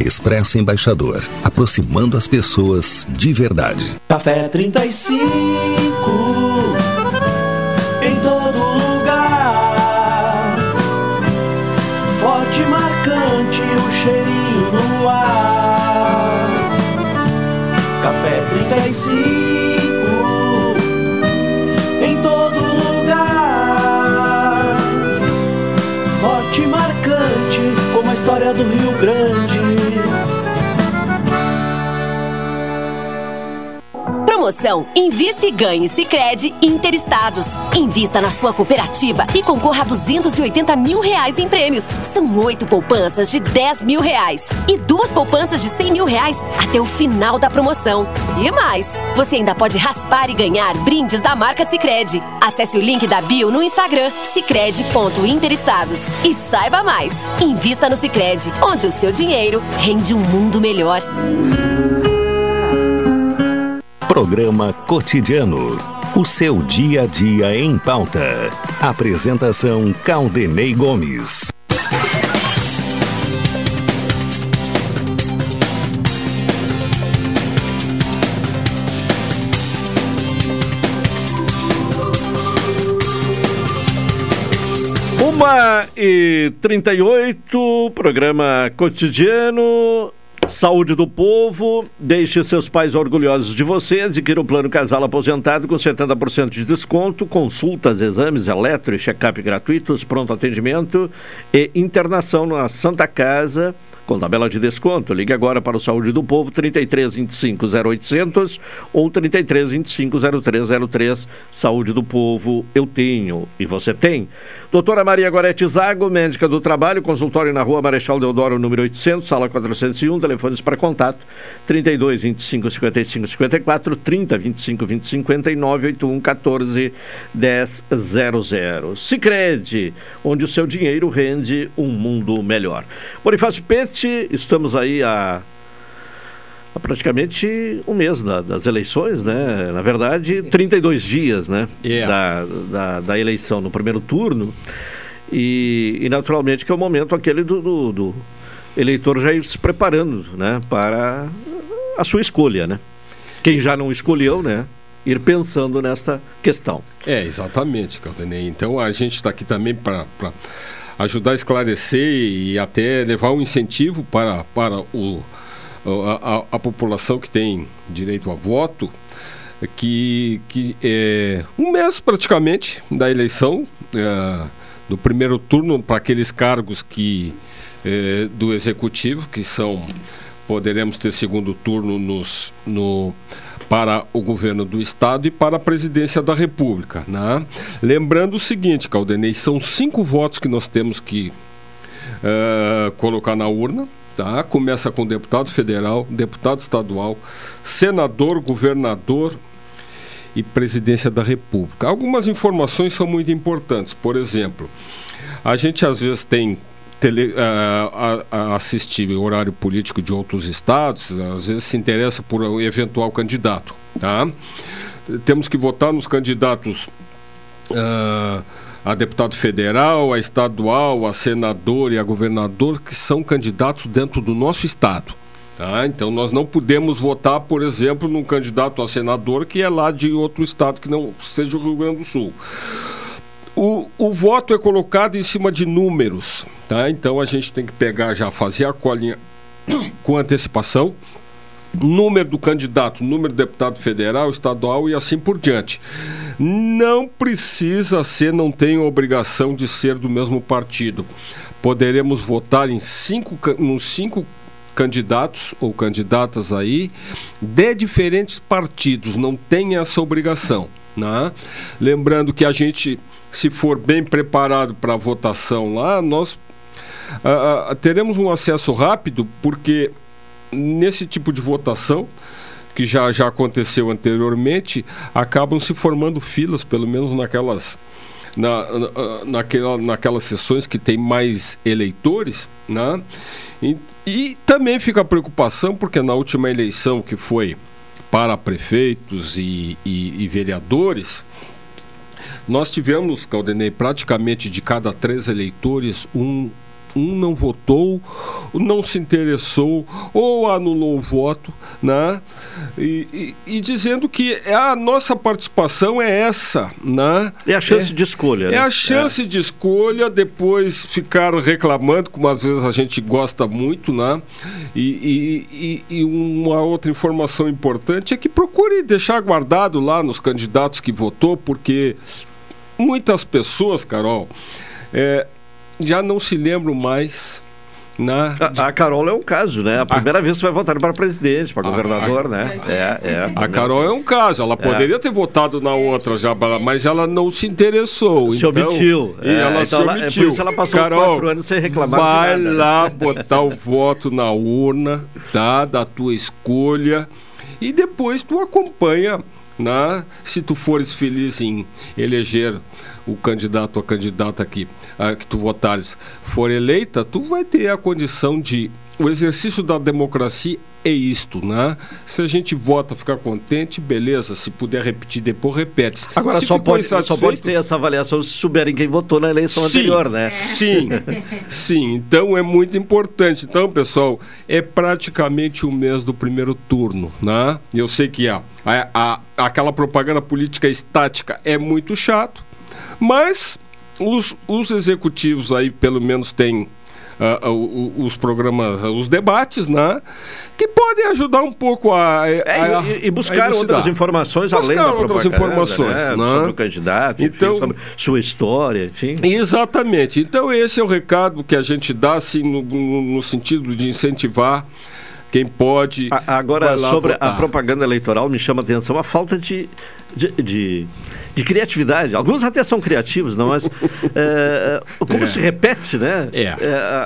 Expresso Embaixador, aproximando as pessoas de verdade. Café 35 em todo lugar. Forte marcante o cheirinho no ar. Café 35 em todo lugar. Forte e marcante como a história do Rio Grande. Promoção Invista e Ganhe Sicredi Interestados. Invista na sua cooperativa e concorra a 280 mil reais em prêmios. São oito poupanças de 10 mil reais e duas poupanças de 100 mil reais até o final da promoção. E mais, você ainda pode raspar e ganhar brindes da marca Sicredi. Acesse o link da bio no Instagram sicredi.interestados e saiba mais. Invista no Sicredi, onde o seu dinheiro rende um mundo melhor. Programa Cotidiano. O seu dia a dia em pauta. Apresentação Caldenei Gomes. Uma e 38, programa cotidiano. Saúde do povo, deixe seus pais orgulhosos de você, adquira o plano casal aposentado com 70% de desconto, consultas, exames, eletro e check-up gratuitos, pronto atendimento e internação na Santa Casa com tabela de desconto. Ligue agora para o Saúde do Povo 33 25 0800 ou 33 25 0303. Saúde do Povo, eu tenho e você tem. Doutora Maria Gorete Zago, médica do trabalho, consultório na rua Marechal Deodoro, número 800, sala 401, telefones para contato 32 25 55 54, 30 25 20 59, 81 14 10 00. Sicredi, onde o seu dinheiro rende um mundo melhor. Bonifácio Pet estamos aí a, a praticamente um mês da, das eleições, né? Na verdade, 32 dias, né? Yeah. Da, da, da eleição no primeiro turno. E, e naturalmente que é o momento aquele do, do, do eleitor já ir se preparando, né? Para a sua escolha, né? Quem já não escolheu, né? Ir pensando nesta questão. É, exatamente, Caldenei. Então a gente está aqui também para ajudar a esclarecer e até levar um incentivo para, para o, a, a, a população que tem direito a voto, que, que é um mês praticamente da eleição, é, do primeiro turno para aqueles cargos que é, do executivo, que são poderemos ter segundo turno nos, no para o governo do estado e para a presidência da República. Né? Lembrando o seguinte, Caldenei, são cinco votos que nós temos que uh, colocar na urna. Tá? Começa com deputado federal, deputado estadual, senador, governador e presidência da República. Algumas informações são muito importantes. Por exemplo, a gente às vezes tem tele, a assistir horário político de outros estados, às vezes se interessa por um eventual candidato. Tá? Temos que votar nos candidatos uh, a deputado federal, a estadual, a senador e a governador, que são candidatos dentro do nosso estado. Tá? Então nós não podemos votar, por exemplo, num candidato a senador que é lá de outro estado que não seja o Rio Grande do Sul. O, o voto é colocado em cima de números, tá? Então a gente tem que pegar já, fazer a colinha com antecipação, número do candidato, número do deputado federal, estadual e assim por diante. Não precisa ser, não tem obrigação de ser do mesmo partido. Poderemos votar em cinco, nos cinco candidatos ou candidatas aí de diferentes partidos, não tem essa obrigação. Né? Lembrando que a gente se for bem preparado para a votação lá, nós uh, teremos um acesso rápido, porque nesse tipo de votação, que já, já aconteceu anteriormente, acabam se formando filas, pelo menos naquelas, na, na, naquela, naquelas sessões que tem mais eleitores, né? E, e também fica a preocupação, porque na última eleição que foi para prefeitos e, e, e vereadores, nós tivemos, Caldenei, praticamente de cada três eleitores, um um não votou, não se interessou ou anulou o voto, né? E, e, e, dizendo que a nossa participação é essa, né? É a chance é, de escolha. É né? a chance é. de escolha, depois ficar reclamando, como às vezes a gente gosta muito, né? E, e, e uma outra informação importante é que procure deixar guardado lá nos candidatos que votou, porque muitas pessoas, Carol, é, já não se lembram mais. Na... A, a, Carol é um caso, né? A primeira a... vez que você vai votar para presidente, para governador, a... né? É, é. A Carol vez. é um caso. Ela é. poderia ter votado na outra já, mas ela não se interessou. Se então, omitiu. E é, ela então se omitiu. É por isso ela passou Carol, quatro anos sem reclamar. Vai nada, lá né? botar o voto na urna, tá? Da tua escolha. E depois tu acompanha né? se tu fores feliz em eleger o candidato ou a candidata que, que tu votares for eleita, tu vai ter a condição de. O exercício da democracia é isto, né? Se a gente vota, ficar contente, beleza. Se puder repetir depois, repete. Agora só pode, só pode ter essa avaliação se souberem quem votou na eleição sim, anterior, né? Sim, sim. Então é muito importante. Então, pessoal, é praticamente o mês do primeiro turno, né? Eu sei que a, a, a aquela propaganda política estática é muito chato, mas os, os executivos aí pelo menos têm uh, os programas, os debates, né? Que podem ajudar um pouco a. a, é, e, e, buscar outras informações buscar além da outras informações, né? né? sobre o candidato, então, enfim, sobre sua história, enfim. Exatamente. Então esse é o recado que a gente dá, assim, no, no sentido de incentivar quem pode. Agora, sobre votar. a propaganda eleitoral, me chama a atenção a falta de, de, de, de criatividade. Alguns até são criativos, não, mas é, como é. se repete, né? É. é.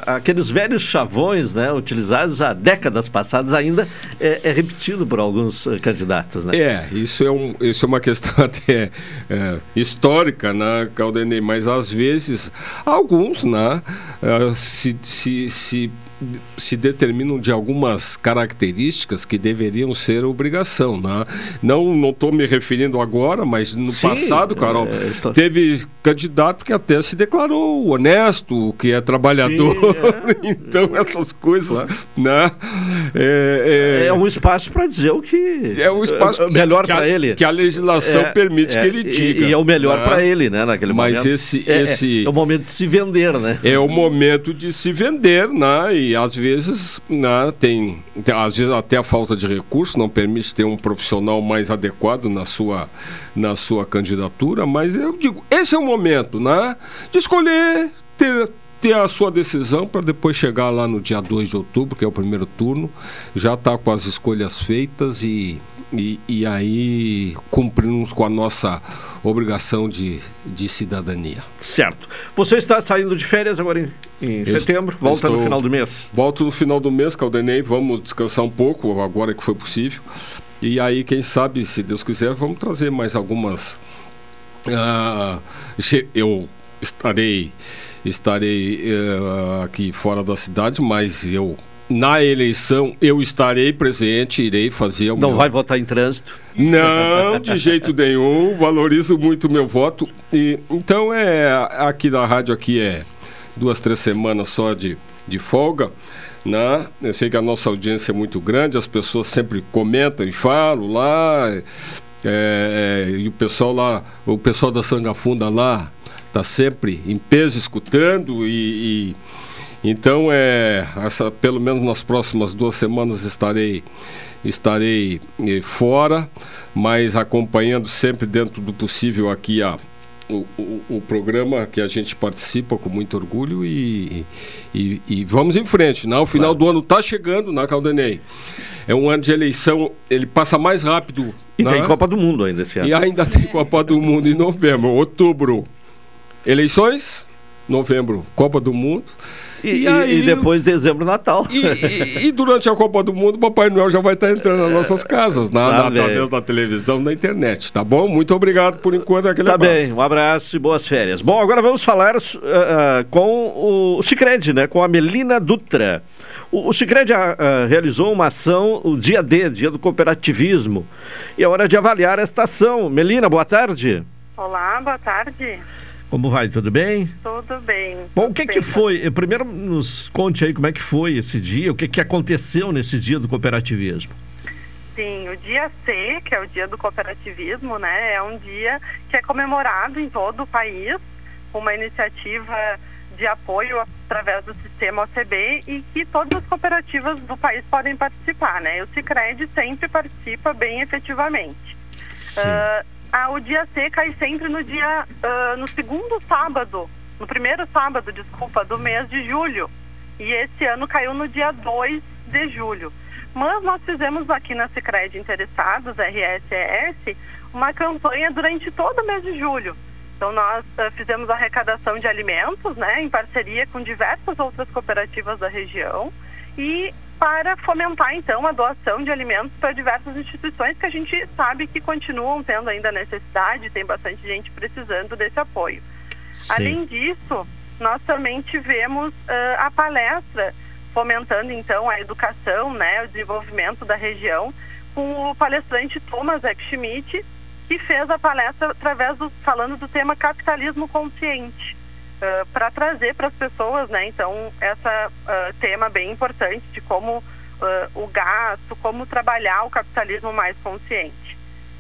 aqueles velhos chavões, né, utilizados há décadas passadas, ainda é, é repetido por alguns eh, candidatos, né? É, isso é, um, isso é uma questão até histórica, né, Caldenei? Mas às vezes alguns, né, eh, se, se, se se determinam de algumas características que deveriam ser obrigação. Né? Não estou me referindo agora, mas no Sim, passado, Carol, é, teve candidato que até se declarou honesto, que é trabalhador. Sim, é. então, essas coisas. Né? É, é, é, um espaço para dizer o que é um espaço é melhor para ele. Que a legislação é, permite que ele diga. E, e é o melhor né? para ele, né? Naquele mas momento. Esse, esse... É, o momento de se vender, né? É o momento de se vender, né? E às vezes né, tem, tem, às vezes até a falta de recurso não permite ter um profissional mais adequado na sua, na sua candidatura, mas eu digo, esse é o momento, né? De escolher ter ter a sua decisão para depois chegar lá no dia 2 de outubro, que é o primeiro turno, já está com as escolhas feitas e e, e aí cumprimos com a nossa obrigação de, de cidadania. Certo. Você está saindo de férias agora em, em Eu setembro, volta estou- no final do mês. Volto no final do mês, Caldenei, vamos descansar um pouco, agora que foi possível. E aí, quem sabe, se Deus quiser, vamos trazer mais algumas. che- eu estarei, estarei eh, aqui fora da cidade, mas eu. Na eleição eu estarei presente, irei fazer o Não meu- vai votar em trânsito? não, de jeito nenhum. Valorizo muito o meu voto. E, então é aqui na rádio aqui é duas, três semanas só de, de folga. Né? Eu sei que a nossa audiência é muito grande, as pessoas sempre comentam e falam lá. é, é, e o pessoal lá, o pessoal da Sangafunda lá, tá sempre em peso escutando e, e então é essa pelo menos nas próximas duas semanas estarei estarei eh, fora, mas acompanhando sempre dentro do possível aqui a o, o, o programa que a gente participa com muito orgulho e, e, e vamos em frente. Né? O final do ano está chegando, na Caldenei. É um ano de eleição, ele passa mais rápido. E né? tem Copa do Mundo ainda esse ano. E ainda tem Copa do Mundo em novembro, outubro. Eleições, novembro, Copa do Mundo. E, e- e depois dezembro, Natal. E, e- e durante a Copa do Mundo, Papai Noel já vai estar entrando nas nossas casas, na, Tá na- através da televisão, da internet, tá bom? Muito obrigado por enquanto. Aquele Tá abraço. bem, um abraço e boas férias. Bom, agora vamos falar ah, com o Cicred, né? Com a Melina Dutra. O, o Cicred ah, ah, realizou uma ação, o dia D, dia do cooperativismo. E é hora de avaliar esta ação. Melina, boa tarde. Olá, boa tarde. Como vai? Tudo bem? Tudo bem. Bom, o que que foi? Primeiro nos conte aí como é que foi esse dia, o que que aconteceu nesse dia do cooperativismo. Sim, o dia C, que é o dia do cooperativismo, né, é um dia que é comemorado em todo o país, uma iniciativa de apoio através do sistema OCB e que todas as cooperativas do país podem participar, né? O Sicredi sempre participa bem efetivamente. Ah, ah, o dia C cai sempre no dia, ah, no segundo sábado, no primeiro sábado, desculpa, do mês de julho. E esse ano caiu no dia 2 de julho. Mas nós fizemos aqui na Cicred Interessados, RSES, uma campanha durante todo o mês de julho. Então nós ah, fizemos arrecadação de alimentos, né, em parceria com diversas outras cooperativas da região e para fomentar então a doação de alimentos para diversas instituições que a gente sabe que continuam tendo ainda necessidade, tem bastante gente precisando desse apoio. Além disso, nós também tivemos ah, a palestra fomentando então a educação, né, o desenvolvimento da região, com o palestrante Thomas Eck Schmidt, que fez a palestra através do falando do tema capitalismo consciente, para trazer para as pessoas, né, então essa ah, tema bem importante de como ah, o gasto, como trabalhar o capitalismo mais consciente.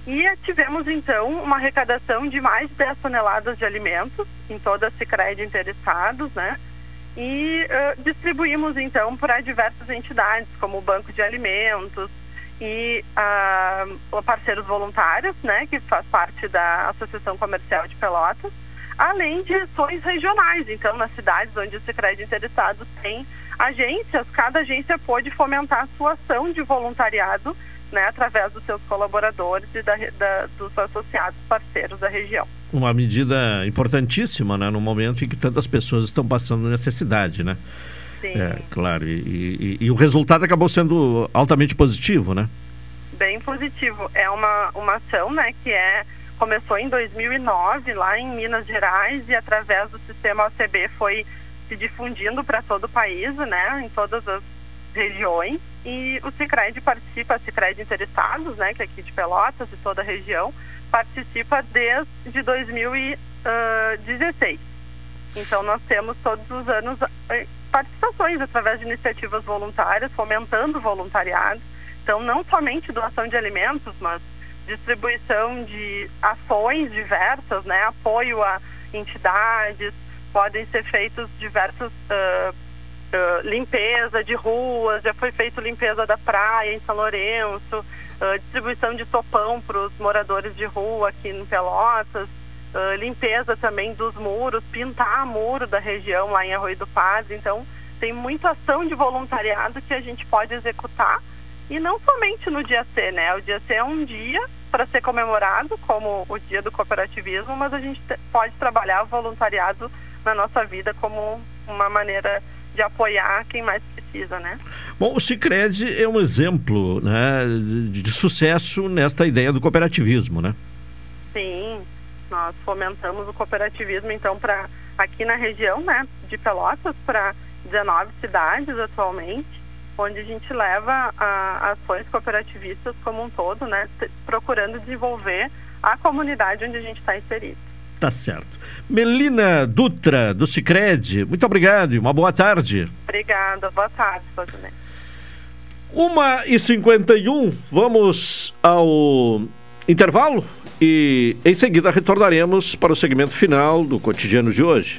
E tivemos então uma arrecadação de mais de 10 toneladas de alimentos em toda a Sicredi interessados, né? E eh, distribuímos então para diversas entidades, como o Banco de Alimentos e o parceiros voluntários, né, que faz parte da Associação Comercial de Pelotas, além de ações regionais. Então, nas cidades onde o Sicredi interessados tem agências, cada agência pôde fomentar a sua ação de voluntariado, né, através dos seus colaboradores e da, da- dos associados parceiros da região. Uma medida importantíssima, né? No momento em que tantas pessoas estão passando necessidade, né? Sim. É, claro. E, e- e o resultado acabou sendo altamente positivo, né? bem positivo. É uma, uma ação né, que é, começou em 2009 lá em Minas Gerais e através do sistema OCB foi se difundindo para todo o país, né, em todas as regiões. E o Cicred participa, a Cicred Interessados, né, que é aqui de Pelotas e toda a região, participa desde 2016. Então nós temos todos os anos eh, participações através de iniciativas voluntárias, fomentando o voluntariado. Então não somente doação de alimentos, mas distribuição de ações diversas, né? Apoio a entidades, podem ser feitos diversos ah, ah, limpeza de ruas, já foi feito limpeza da praia em São Lourenço, ah, distribuição de sopão para os moradores de rua aqui em Pelotas, limpeza também dos muros, pintar muro da região lá em Arroio do Padre. Então, tem muita ação de voluntariado que a gente pode executar E não somente no dia C, né? O dia C é um dia para ser comemorado como o dia do cooperativismo, mas a gente pode trabalhar o voluntariado na nossa vida como uma maneira de apoiar quem mais precisa, né? Bom, o Cicred é um exemplo né, de, de sucesso nesta ideia do cooperativismo, né? Sim, nós fomentamos o cooperativismo, então, para aqui na região né, de Pelotas, para 19 cidades atualmente, onde a gente leva a, ações cooperativistas como um todo, né, procurando desenvolver a comunidade onde a gente está inserido. Tá certo. Melina Dutra, do Cicred, muito obrigado e uma boa tarde. Obrigada, boa tarde, Valdinei. Uma e 51, vamos ao intervalo e em seguida retornaremos para o segmento final do cotidiano de hoje.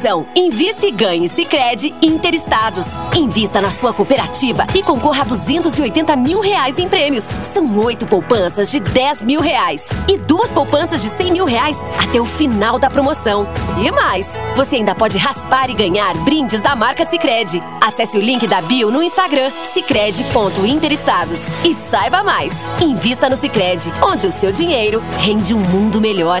Promoção Invista e Ganhe Sicredi Interestados. Invista na sua cooperativa e concorra a 280 mil reais em prêmios. São oito poupanças de 10 mil reais e duas poupanças de 100 mil reais até o final da promoção. E mais, você ainda pode raspar e ganhar brindes da marca Sicredi. Acesse o link da bio no Instagram sicredi.interestados e saiba mais. Invista no Sicredi, onde o seu dinheiro rende um mundo melhor.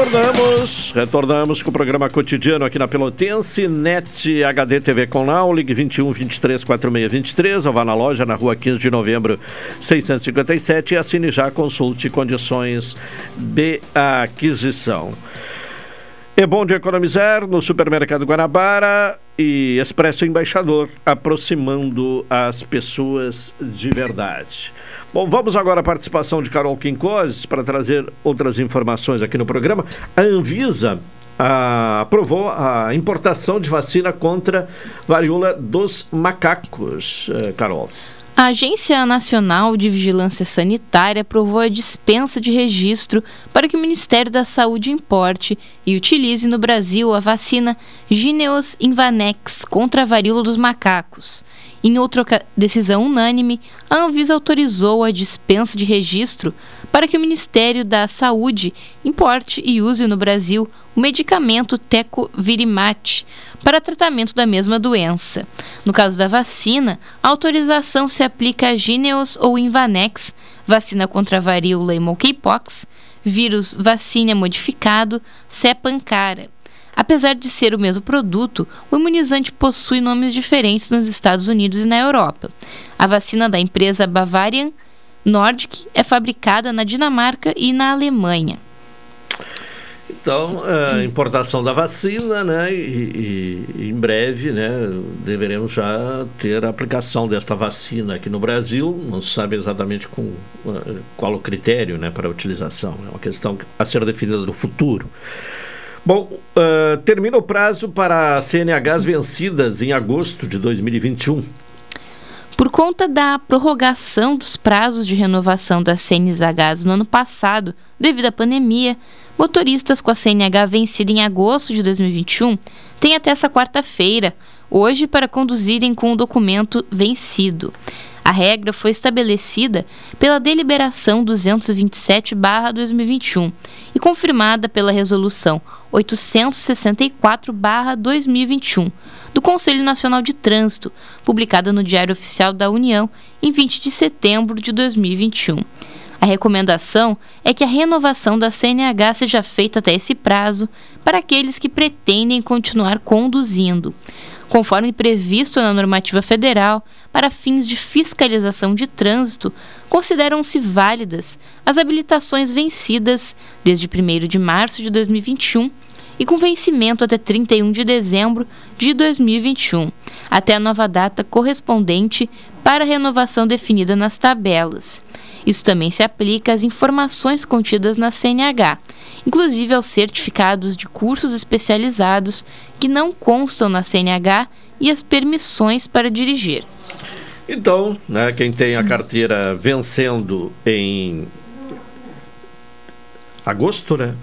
Retornamos, retornamos com o programa cotidiano aqui na Pelotense, NET HD TV com Now, ligue 21 23 46 23, ou vá na loja na rua 15 de novembro 657 e assine já, consulte condições de aquisição. É bom de economizar no Supermercado Guanabara e Expresso Embaixador, aproximando as pessoas de verdade. Bom, vamos agora à participação de Carol Quincoses para trazer outras informações aqui no programa. A Anvisa ah, aprovou a importação de vacina contra varíola dos macacos, eh, Carol. A Agência Nacional de Vigilância Sanitária aprovou a dispensa de registro para que o Ministério da Saúde importe e utilize no Brasil a vacina Gineos Invanex contra a varíola dos macacos. Em outra decisão unânime, a Anvisa autorizou a dispensa de registro para que o Ministério da Saúde importe e use no Brasil o medicamento Tecovirimat para tratamento da mesma doença. No caso da vacina, a autorização se aplica a Gineos ou Invanex, vacina contra a varíola e monkeypox, vírus vacina modificado, Cepancara Apesar de ser o mesmo produto, o imunizante possui nomes diferentes nos Estados Unidos e na Europa. A vacina da empresa Bavarian Nordic é fabricada na Dinamarca e na Alemanha. Então, a importação da vacina, né, e, e, em breve, né, deveremos já ter a aplicação desta vacina aqui no Brasil. Não se sabe exatamente com, qual o critério, né, para a utilização. É uma questão a ser definida no futuro. Bom, uh, termina o prazo para CNHs vencidas em agosto de 2021. Por conta da prorrogação dos prazos de renovação das CNHs no ano passado, devido à pandemia, motoristas com a CNH vencida em agosto de 2021 têm até essa quarta-feira, hoje, para conduzirem com o documento vencido. A regra foi estabelecida pela Deliberação 227-2021 e confirmada pela Resolução 864-2021 do Conselho Nacional de Trânsito, publicada no Diário Oficial da União em 20 de setembro de 2021. A recomendação é que a renovação da CNH seja feita até esse prazo para aqueles que pretendem continuar conduzindo conforme previsto na normativa federal, para fins de fiscalização de trânsito, consideram-se válidas as habilitações vencidas desde 1 de março de 2021 e com vencimento até 31 de dezembro de 2021, até a nova data correspondente para a renovação definida nas tabelas. Isso também se aplica às informações contidas na CNH, inclusive aos certificados de cursos especializados que não constam na CNH e as permissões para dirigir. Então, né, quem tem a carteira vencendo em agosto, né?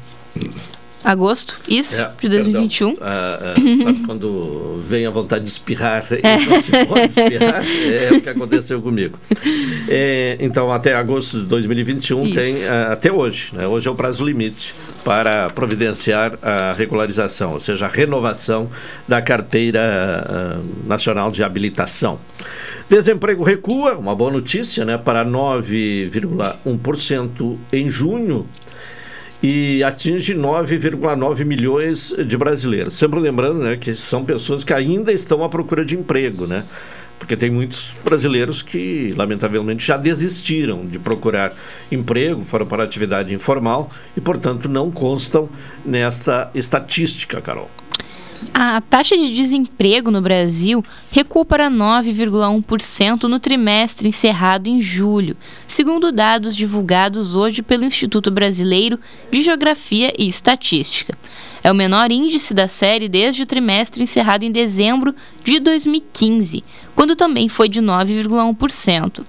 Agosto, isso, é, de 2021. Ah, ah, sabe quando vem a vontade de espirrar é. e não se pode espirrar? É o que aconteceu comigo. É, então, até agosto de 2021 isso. tem, ah, até hoje, né? hoje é o prazo limite para providenciar a regularização, ou seja, a renovação da carteira nacional de habilitação. Desemprego recua, uma boa notícia, né, para 9,1% em junho e atinge 9,9 milhões de brasileiros. Sempre lembrando né, que são pessoas que ainda estão à procura de emprego, né? Porque tem muitos brasileiros que, lamentavelmente, já desistiram de procurar emprego, foram para atividade informal e, portanto, não constam nesta estatística, Carol. A taxa de desemprego no Brasil recuou para 9,1% no trimestre encerrado em julho, segundo dados divulgados hoje pelo Instituto Brasileiro de Geografia e Estatística. É o menor índice da série desde o trimestre encerrado em dezembro de 2015, quando também foi de 9,1%.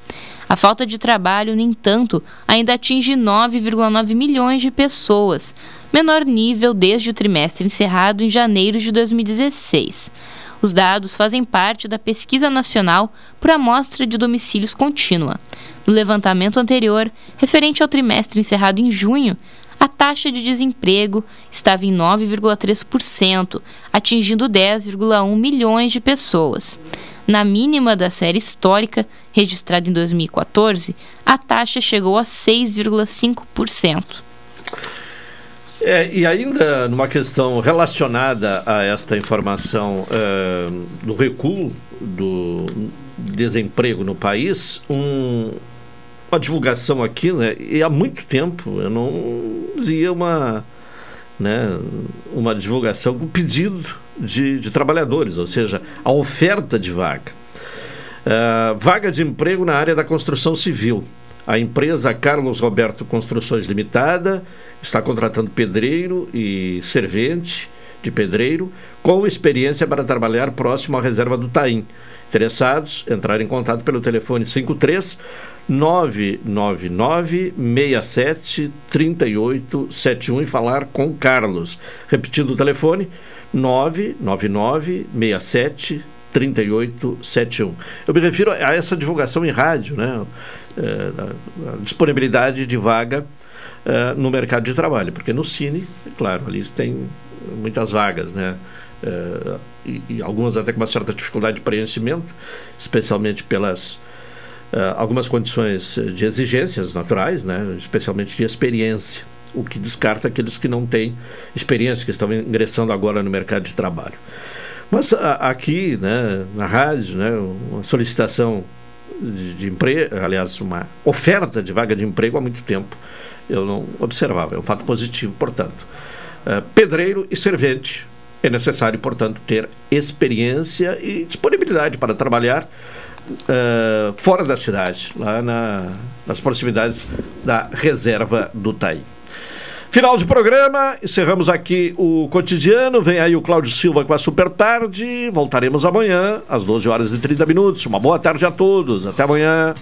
A falta de trabalho, no entanto, ainda atinge 9,9 milhões de pessoas, menor nível desde o trimestre encerrado em janeiro de 2016. Os dados fazem parte da Pesquisa Nacional por Amostra de Domicílios Contínua. No levantamento anterior, referente ao trimestre encerrado em junho, a taxa de desemprego estava em 9,3%, atingindo 10,1 milhões de pessoas. Na mínima da série histórica, registrada em 2014, a taxa chegou a 6,5%. É, e ainda numa questão relacionada a esta informação é, do recuo do desemprego no país, um, uma divulgação aqui, né, e há muito tempo eu não via uma, né, uma divulgação com pedido de, de trabalhadores, ou seja, a oferta de vaga. Uh, vaga de emprego na área da construção civil. A empresa Carlos Roberto Construções Limitada está contratando pedreiro e servente de pedreiro, com experiência para trabalhar próximo à reserva do Taim. Interessados, entrar em contato pelo telefone 53 999 67 3871 e falar com Carlos. Repetindo o telefone 999 67 3871. Eu me refiro a essa divulgação em rádio, né? A disponibilidade de vaga é, no mercado de trabalho, porque no Cine, é claro, ali tem muitas vagas, né? É, e, e, algumas até com uma certa dificuldade de preenchimento, especialmente pelas algumas condições de exigências naturais, né? especialmente de experiência, o que descarta aqueles que não têm experiência, que estão ingressando agora no mercado de trabalho. Mas a, aqui, né, na rádio, né, uma solicitação de, emprego, aliás, uma oferta de vaga de emprego há muito tempo eu não observava. É um fato positivo, portanto. Uh, pedreiro e servente. É necessário, portanto, ter experiência e disponibilidade para trabalhar uh, fora da cidade, lá na, nas proximidades da reserva do Taí. Final de programa, encerramos aqui o cotidiano. Vem aí o Cláudio Silva com a Super Tarde. Voltaremos amanhã, às 12 horas e 30 minutos. Uma boa tarde a todos. Até amanhã.